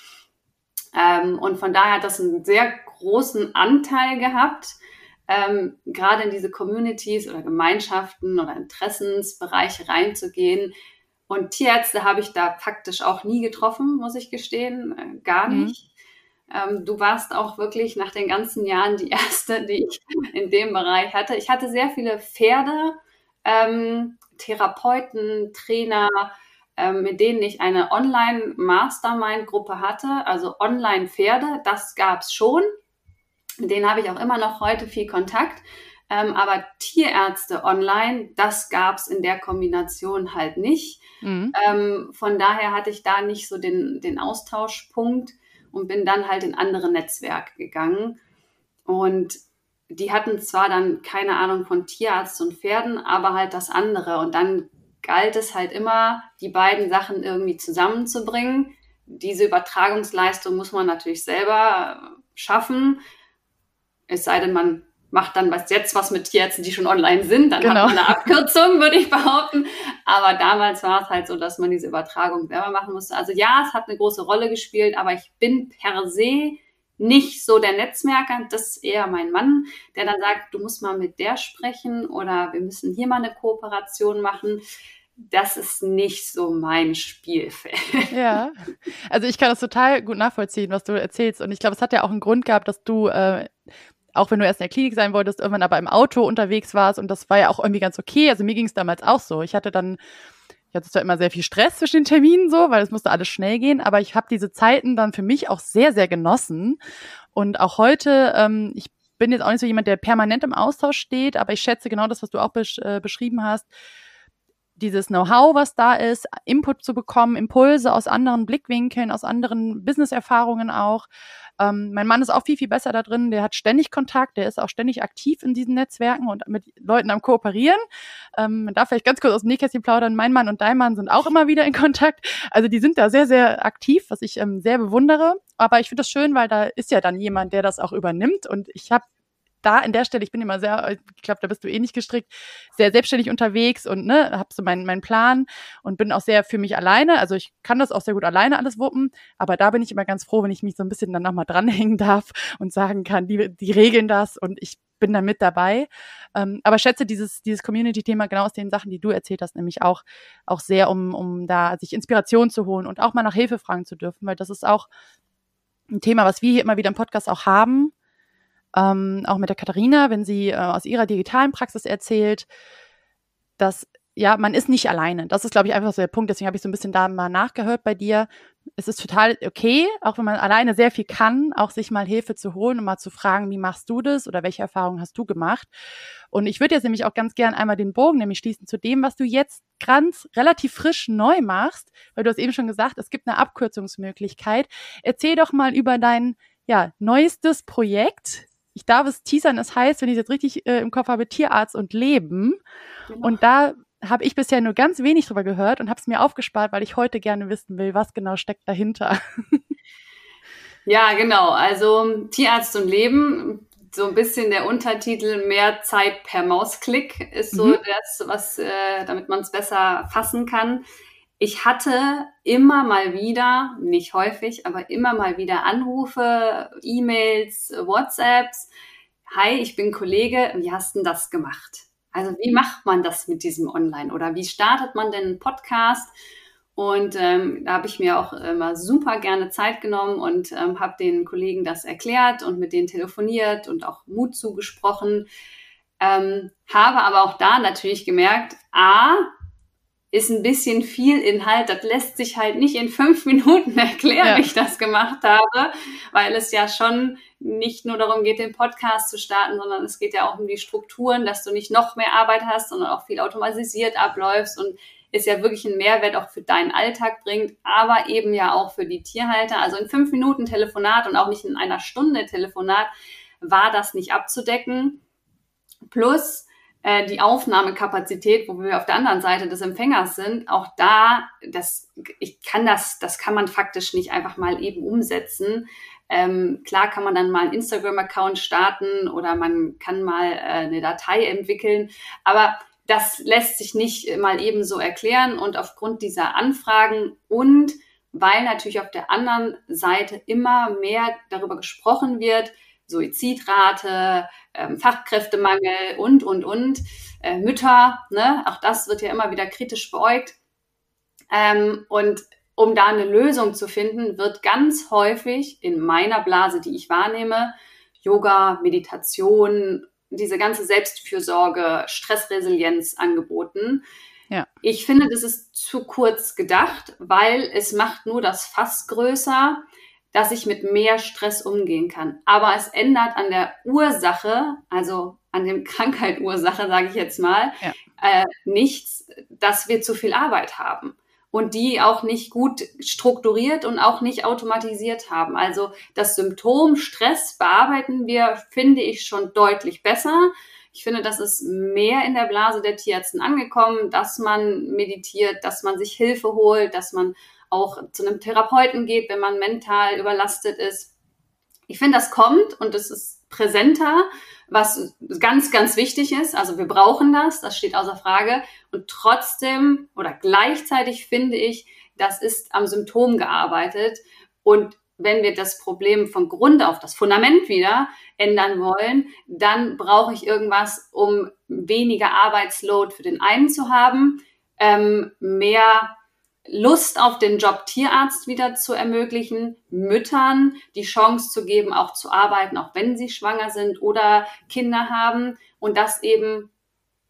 C: Ähm, und von daher hat das einen sehr großen Anteil gehabt, ähm, gerade in diese Communities oder Gemeinschaften oder Interessensbereiche reinzugehen. Und Tierärzte habe ich da faktisch auch nie getroffen, muss ich gestehen, äh, gar mhm. nicht. Ähm, du warst auch wirklich nach den ganzen Jahren die erste, die ich in dem Bereich hatte. Ich hatte sehr viele Pferde ähm, Therapeuten, Trainer, ähm, mit denen ich eine Online-Mastermind-Gruppe hatte, also Online-Pferde, das gab es schon. Mit denen habe ich auch immer noch heute viel Kontakt. Ähm, aber Tierärzte online, das gab es in der Kombination halt nicht. Mhm. Ähm, von daher hatte ich da nicht so den, den Austauschpunkt und bin dann halt in andere Netzwerke gegangen. Und die hatten zwar dann keine Ahnung von Tierarzt und Pferden, aber halt das andere. Und dann galt es halt immer, die beiden Sachen irgendwie zusammenzubringen. Diese Übertragungsleistung muss man natürlich selber schaffen. Es sei denn, man macht dann was jetzt was mit Tierärzten, die schon online sind. Dann genau. hat man eine Abkürzung, würde ich behaupten. Aber damals war es halt so, dass man diese Übertragung selber machen musste. Also ja, es hat eine große Rolle gespielt, aber ich bin per se nicht so der Netzmerker, das ist eher mein Mann, der dann sagt, du musst mal mit der sprechen oder wir müssen hier mal eine Kooperation machen. Das ist nicht so mein Spielfeld.
A: Ja, also ich kann das total gut nachvollziehen, was du erzählst. Und ich glaube, es hat ja auch einen Grund gehabt, dass du, äh, auch wenn du erst in der Klinik sein wolltest, irgendwann aber im Auto unterwegs warst. Und das war ja auch irgendwie ganz okay. Also mir ging es damals auch so. Ich hatte dann ich hatte zwar immer sehr viel Stress zwischen den Terminen so, weil es musste alles schnell gehen, aber ich habe diese Zeiten dann für mich auch sehr, sehr genossen. Und auch heute, ähm, ich bin jetzt auch nicht so jemand, der permanent im Austausch steht, aber ich schätze genau das, was du auch besch äh, beschrieben hast. Dieses Know-how, was da ist, Input zu bekommen, Impulse aus anderen Blickwinkeln, aus anderen Business-Erfahrungen auch. Ähm, mein Mann ist auch viel, viel besser da drin. Der hat ständig Kontakt, der ist auch ständig aktiv in diesen Netzwerken und mit Leuten am Kooperieren. Ähm, man darf vielleicht ganz kurz aus dem Nähkästchen plaudern. Mein Mann und dein Mann sind auch immer wieder in Kontakt. Also die sind da sehr, sehr aktiv, was ich ähm, sehr bewundere. Aber ich finde das schön, weil da ist ja dann jemand, der das auch übernimmt. Und ich habe da in der Stelle, ich bin immer sehr, ich glaube, da bist du eh nicht gestrickt, sehr selbstständig unterwegs und ne, habe so meinen meinen Plan und bin auch sehr für mich alleine. Also ich kann das auch sehr gut alleine alles wuppen, aber da bin ich immer ganz froh, wenn ich mich so ein bisschen dann nochmal dranhängen darf und sagen kann, die, die regeln das und ich bin da mit dabei. Ähm, aber schätze dieses, dieses Community-Thema genau aus den Sachen, die du erzählt hast, nämlich auch, auch sehr, um, um da sich Inspiration zu holen und auch mal nach Hilfe fragen zu dürfen, weil das ist auch ein Thema, was wir hier immer wieder im Podcast auch haben ähm, auch mit der Katharina, wenn sie äh, aus ihrer digitalen Praxis erzählt, dass ja, man ist nicht alleine. Das ist, glaube ich, einfach so der Punkt. Deswegen habe ich so ein bisschen da mal nachgehört bei dir. Es ist total okay, auch wenn man alleine sehr viel kann, auch sich mal Hilfe zu holen und mal zu fragen, wie machst du das oder welche Erfahrungen hast du gemacht? Und ich würde jetzt nämlich auch ganz gern einmal den Bogen nämlich schließen zu dem, was du jetzt ganz relativ frisch neu machst, weil du hast eben schon gesagt, es gibt eine Abkürzungsmöglichkeit. Erzähl doch mal über dein ja, neuestes Projekt, ich darf es teasern, es heißt, wenn ich es jetzt richtig äh, im Kopf habe, Tierarzt und Leben. Genau. Und da habe ich bisher nur ganz wenig drüber gehört und habe es mir aufgespart, weil ich heute gerne wissen will, was genau steckt dahinter.
C: Ja, genau. Also Tierarzt und Leben, so ein bisschen der Untertitel Mehr Zeit per Mausklick ist so mhm. das, was, äh, damit man es besser fassen kann ich hatte immer mal wieder, nicht häufig, aber immer mal wieder Anrufe, E-Mails, WhatsApps. Hi, ich bin Kollege, wie hast du das gemacht? Also wie macht man das mit diesem Online oder wie startet man denn einen Podcast? Und ähm, da habe ich mir auch immer super gerne Zeit genommen und ähm, habe den Kollegen das erklärt und mit denen telefoniert und auch Mut zugesprochen. Ähm, habe aber auch da natürlich gemerkt, a, ist ein bisschen viel Inhalt. Das lässt sich halt nicht in fünf Minuten erklären, ja. wie ich das gemacht habe, weil es ja schon nicht nur darum geht, den Podcast zu starten, sondern es geht ja auch um die Strukturen, dass du nicht noch mehr Arbeit hast, sondern auch viel automatisiert abläufst und ist ja wirklich ein Mehrwert auch für deinen Alltag bringt, aber eben ja auch für die Tierhalter. Also in fünf Minuten Telefonat und auch nicht in einer Stunde Telefonat war das nicht abzudecken. Plus, äh, die Aufnahmekapazität, wo wir auf der anderen Seite des Empfängers sind, auch da, das, ich kann das, das kann man faktisch nicht einfach mal eben umsetzen. Ähm, klar kann man dann mal einen Instagram-Account starten oder man kann mal äh, eine Datei entwickeln, aber das lässt sich nicht mal eben so erklären und aufgrund dieser Anfragen und weil natürlich auf der anderen Seite immer mehr darüber gesprochen wird, Suizidrate, ähm, Fachkräftemangel und, und, und. Äh, Mütter, ne? auch das wird ja immer wieder kritisch beäugt. Ähm, und um da eine Lösung zu finden, wird ganz häufig in meiner Blase, die ich wahrnehme, Yoga, Meditation, diese ganze Selbstfürsorge, Stressresilienz angeboten. Ja. Ich finde, das ist zu kurz gedacht, weil es macht nur das Fass größer, dass ich mit mehr Stress umgehen kann. Aber es ändert an der Ursache, also an dem Krankheitsursache, sage ich jetzt mal, ja. äh, nichts, dass wir zu viel Arbeit haben und die auch nicht gut strukturiert und auch nicht automatisiert haben. Also das Symptom Stress bearbeiten wir, finde ich, schon deutlich besser. Ich finde, das ist mehr in der Blase der Tierärzten angekommen, dass man meditiert, dass man sich Hilfe holt, dass man auch zu einem Therapeuten geht, wenn man mental überlastet ist. Ich finde, das kommt und es ist präsenter, was ganz, ganz wichtig ist. Also wir brauchen das, das steht außer Frage. Und trotzdem oder gleichzeitig finde ich, das ist am Symptom gearbeitet. Und wenn wir das Problem von Grund auf, das Fundament wieder ändern wollen, dann brauche ich irgendwas, um weniger Arbeitsload für den einen zu haben, ähm, mehr Lust auf den Job Tierarzt wieder zu ermöglichen, Müttern die Chance zu geben, auch zu arbeiten, auch wenn sie schwanger sind oder Kinder haben und das eben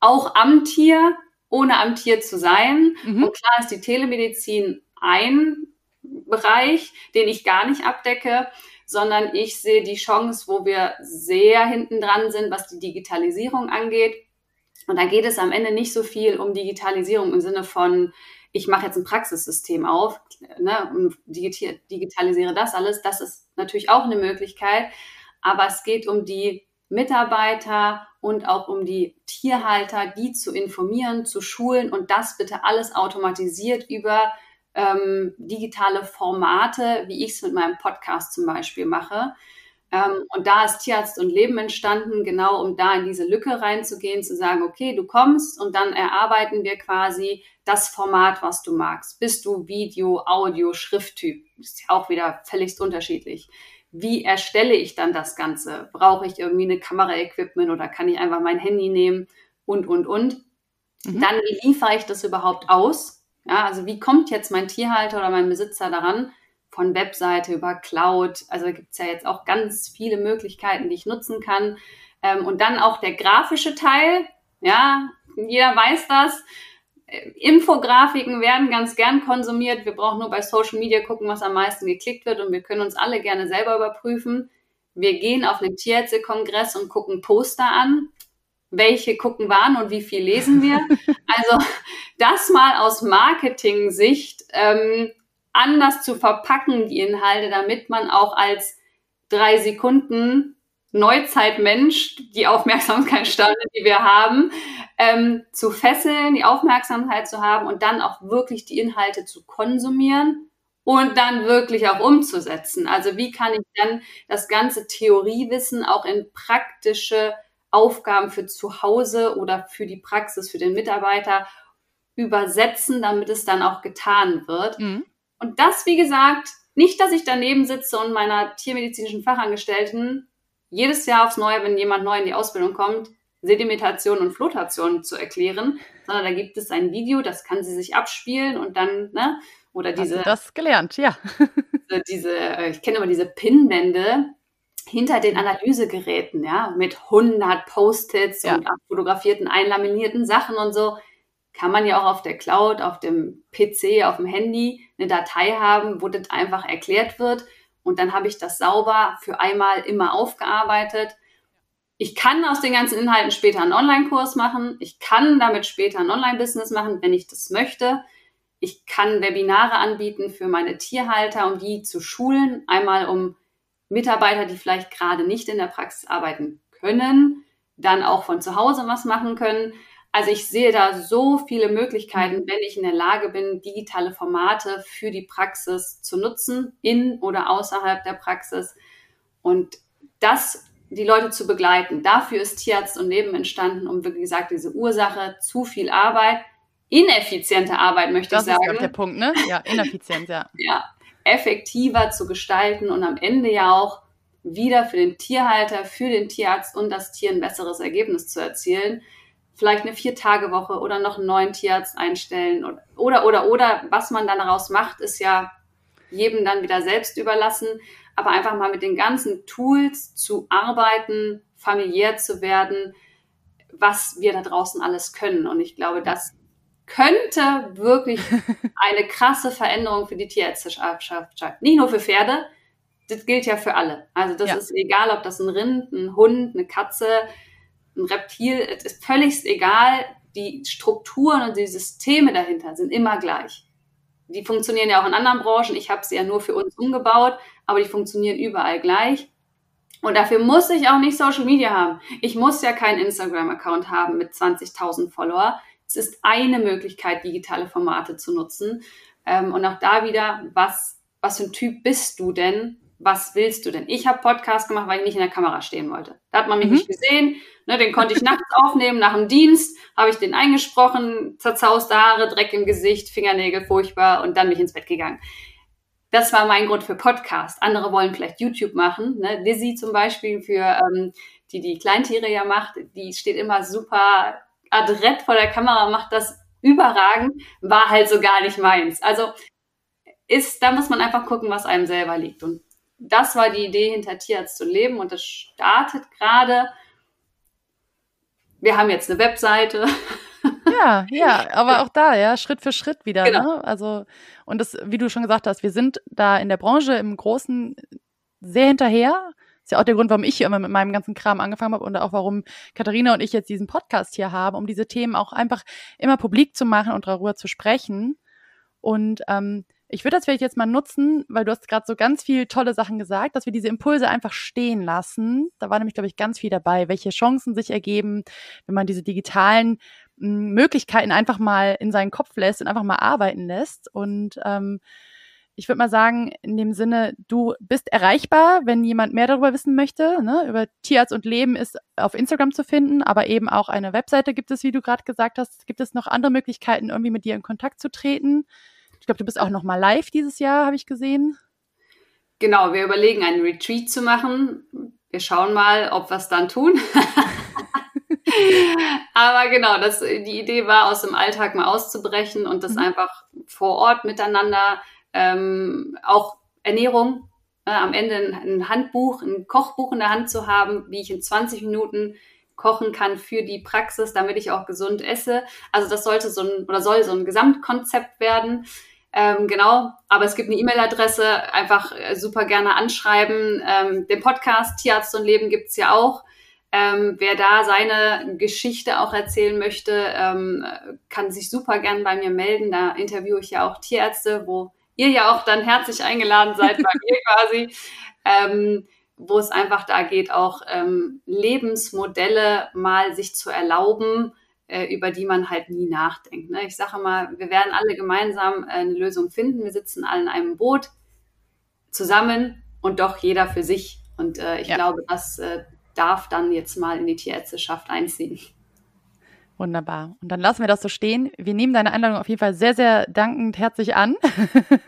C: auch am Tier, ohne am Tier zu sein. Mhm. Und klar ist die Telemedizin ein Bereich, den ich gar nicht abdecke, sondern ich sehe die Chance, wo wir sehr hinten dran sind, was die Digitalisierung angeht. Und da geht es am Ende nicht so viel um Digitalisierung im Sinne von ich mache jetzt ein Praxissystem auf ne, und digitalisiere das alles. Das ist natürlich auch eine Möglichkeit. Aber es geht um die Mitarbeiter und auch um die Tierhalter, die zu informieren, zu schulen und das bitte alles automatisiert über ähm, digitale Formate, wie ich es mit meinem Podcast zum Beispiel mache. Ähm, und da ist Tierarzt und Leben entstanden, genau um da in diese Lücke reinzugehen, zu sagen, okay, du kommst und dann erarbeiten wir quasi das Format, was du magst. Bist du Video, Audio, Schrifttyp? Ist ja auch wieder völlig unterschiedlich. Wie erstelle ich dann das Ganze? Brauche ich irgendwie eine Kameraequipment oder kann ich einfach mein Handy nehmen und, und, und? Mhm. Dann liefere ich das überhaupt aus? Ja, also wie kommt jetzt mein Tierhalter oder mein Besitzer daran? Von Webseite über Cloud. Also gibt es ja jetzt auch ganz viele Möglichkeiten, die ich nutzen kann. Ähm, und dann auch der grafische Teil. Ja, jeder weiß das. Äh, Infografiken werden ganz gern konsumiert. Wir brauchen nur bei Social Media gucken, was am meisten geklickt wird und wir können uns alle gerne selber überprüfen. Wir gehen auf einen Tierärztekongress und gucken Poster an. Welche gucken wann und wie viel lesen wir? Also das mal aus Marketing-Sicht ähm, anders zu verpacken, die Inhalte, damit man auch als drei Sekunden Neuzeitmensch die Aufmerksamkeitsspanne, die wir haben, ähm, zu fesseln, die Aufmerksamkeit zu haben und dann auch wirklich die Inhalte zu konsumieren und dann wirklich auch umzusetzen. Also wie kann ich dann das ganze Theoriewissen auch in praktische Aufgaben für zu Hause oder für die Praxis, für den Mitarbeiter übersetzen, damit es dann auch getan wird. Mhm. Und das, wie gesagt, nicht, dass ich daneben sitze und meiner tiermedizinischen Fachangestellten jedes Jahr aufs Neue, wenn jemand neu in die Ausbildung kommt, Sedimentation und Flotation zu erklären, sondern da gibt es ein Video, das kann sie sich abspielen und dann, ne, oder diese.
A: Hast du das gelernt, ja.
C: diese, äh, ich kenne immer diese Pinwände hinter den Analysegeräten, ja, mit 100 Post-its ja. und fotografierten, einlaminierten Sachen und so kann man ja auch auf der Cloud, auf dem PC, auf dem Handy eine Datei haben, wo das einfach erklärt wird. Und dann habe ich das sauber für einmal immer aufgearbeitet. Ich kann aus den ganzen Inhalten später einen Online-Kurs machen. Ich kann damit später ein Online-Business machen, wenn ich das möchte. Ich kann Webinare anbieten für meine Tierhalter, um die zu schulen. Einmal um Mitarbeiter, die vielleicht gerade nicht in der Praxis arbeiten können, dann auch von zu Hause was machen können. Also ich sehe da so viele Möglichkeiten, mhm. wenn ich in der Lage bin, digitale Formate für die Praxis zu nutzen, in oder außerhalb der Praxis. Und das, die Leute zu begleiten. Dafür ist Tierarzt und Leben entstanden, um, wie gesagt, diese Ursache, zu viel Arbeit, ineffiziente Arbeit, möchte
A: das
C: ich sagen.
A: Das ist der Punkt, ne? Ja, ineffizient, ja.
C: ja, effektiver zu gestalten und am Ende ja auch wieder für den Tierhalter, für den Tierarzt und das Tier ein besseres Ergebnis zu erzielen vielleicht eine Vier-Tage-Woche oder noch einen neuen Tierarzt einstellen oder, oder, oder, oder. Was man dann daraus macht, ist ja jedem dann wieder selbst überlassen. Aber einfach mal mit den ganzen Tools zu arbeiten, familiär zu werden, was wir da draußen alles können. Und ich glaube, das könnte wirklich eine krasse Veränderung für die Tierärzteschaft sein. Nicht nur für Pferde, das gilt ja für alle. Also das ja. ist egal, ob das ein Rind, ein Hund, eine Katze, ein Reptil, es ist völlig egal. Die Strukturen und die Systeme dahinter sind immer gleich. Die funktionieren ja auch in anderen Branchen. Ich habe sie ja nur für uns umgebaut, aber die funktionieren überall gleich. Und dafür muss ich auch nicht Social Media haben. Ich muss ja keinen Instagram-Account haben mit 20.000 Follower. Es ist eine Möglichkeit, digitale Formate zu nutzen. Ähm, und auch da wieder, was, was für ein Typ bist du denn? Was willst du denn? Ich habe Podcast gemacht, weil ich nicht in der Kamera stehen wollte. Da hat man mich mhm. nicht gesehen. Ne, den konnte ich nachts aufnehmen, nach dem Dienst habe ich den eingesprochen, zerzauste Haare, Dreck im Gesicht, Fingernägel furchtbar und dann mich ins Bett gegangen. Das war mein Grund für Podcast. Andere wollen vielleicht YouTube machen. Ne? Lizzie zum Beispiel, für ähm, die die Kleintiere ja macht, die steht immer super adrett vor der Kamera, macht das überragend, war halt so gar nicht meins. Also ist, da muss man einfach gucken, was einem selber liegt. Und das war die Idee hinter Tierarzt zu leben und das startet gerade wir haben jetzt eine Webseite.
A: Ja, ja, aber auch da, ja, Schritt für Schritt wieder. Genau. Ne? Also, und das, wie du schon gesagt hast, wir sind da in der Branche im Großen sehr hinterher. ist ja auch der Grund, warum ich hier immer mit meinem ganzen Kram angefangen habe und auch warum Katharina und ich jetzt diesen Podcast hier haben, um diese Themen auch einfach immer publik zu machen und darüber zu sprechen. Und ähm, ich würde das vielleicht jetzt mal nutzen, weil du hast gerade so ganz viel tolle Sachen gesagt, dass wir diese Impulse einfach stehen lassen. Da war nämlich, glaube ich, ganz viel dabei, welche Chancen sich ergeben, wenn man diese digitalen hm, Möglichkeiten einfach mal in seinen Kopf lässt und einfach mal arbeiten lässt. Und ähm, ich würde mal sagen, in dem Sinne, du bist erreichbar, wenn jemand mehr darüber wissen möchte. Ne? Über Tierarzt und Leben ist auf Instagram zu finden, aber eben auch eine Webseite gibt es, wie du gerade gesagt hast. Gibt es noch andere Möglichkeiten, irgendwie mit dir in Kontakt zu treten? Ich glaube, du bist auch noch mal live dieses Jahr, habe ich gesehen.
C: Genau, wir überlegen, einen Retreat zu machen. Wir schauen mal, ob wir es dann tun. Aber genau, das, die Idee war, aus dem Alltag mal auszubrechen und das mhm. einfach vor Ort miteinander, ähm, auch Ernährung, äh, am Ende ein, ein, Handbuch, ein Kochbuch in der Hand zu haben, wie ich in 20 Minuten kochen kann für die Praxis, damit ich auch gesund esse. Also das sollte so ein oder soll so ein Gesamtkonzept werden. Ähm, genau, aber es gibt eine E-Mail-Adresse, einfach äh, super gerne anschreiben. Ähm, den Podcast Tierarzt und Leben gibt's ja auch. Ähm, wer da seine Geschichte auch erzählen möchte, ähm, kann sich super gern bei mir melden. Da interviewe ich ja auch Tierärzte, wo ihr ja auch dann herzlich eingeladen seid bei mir quasi. Ähm, wo es einfach da geht, auch ähm, Lebensmodelle mal sich zu erlauben, äh, über die man halt nie nachdenkt. Ne? Ich sage mal, wir werden alle gemeinsam äh, eine Lösung finden. Wir sitzen alle in einem Boot zusammen und doch jeder für sich. Und äh, ich ja. glaube, das äh, darf dann jetzt mal in die Tierärzteschaft einziehen.
A: Wunderbar. Und dann lassen wir das so stehen. Wir nehmen deine Einladung auf jeden Fall sehr, sehr dankend herzlich an.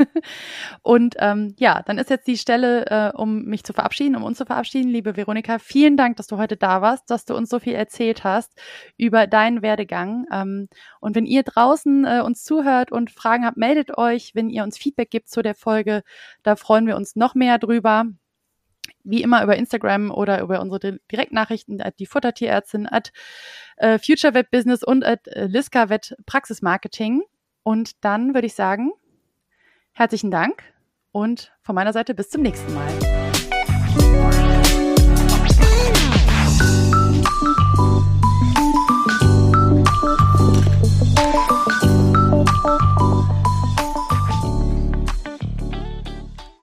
A: und ähm, ja, dann ist jetzt die Stelle, äh, um mich zu verabschieden, um uns zu verabschieden. Liebe Veronika, vielen Dank, dass du heute da warst, dass du uns so viel erzählt hast über deinen Werdegang. Ähm, und wenn ihr draußen äh, uns zuhört und Fragen habt, meldet euch. Wenn ihr uns Feedback gibt zu der Folge, da freuen wir uns noch mehr drüber wie immer über Instagram oder über unsere Direktnachrichten at die Futtertierärztin, at äh, Future Vet Business und at äh, Liska Vet Praxis Marketing. Und dann würde ich sagen, herzlichen Dank und von meiner Seite bis zum nächsten Mal.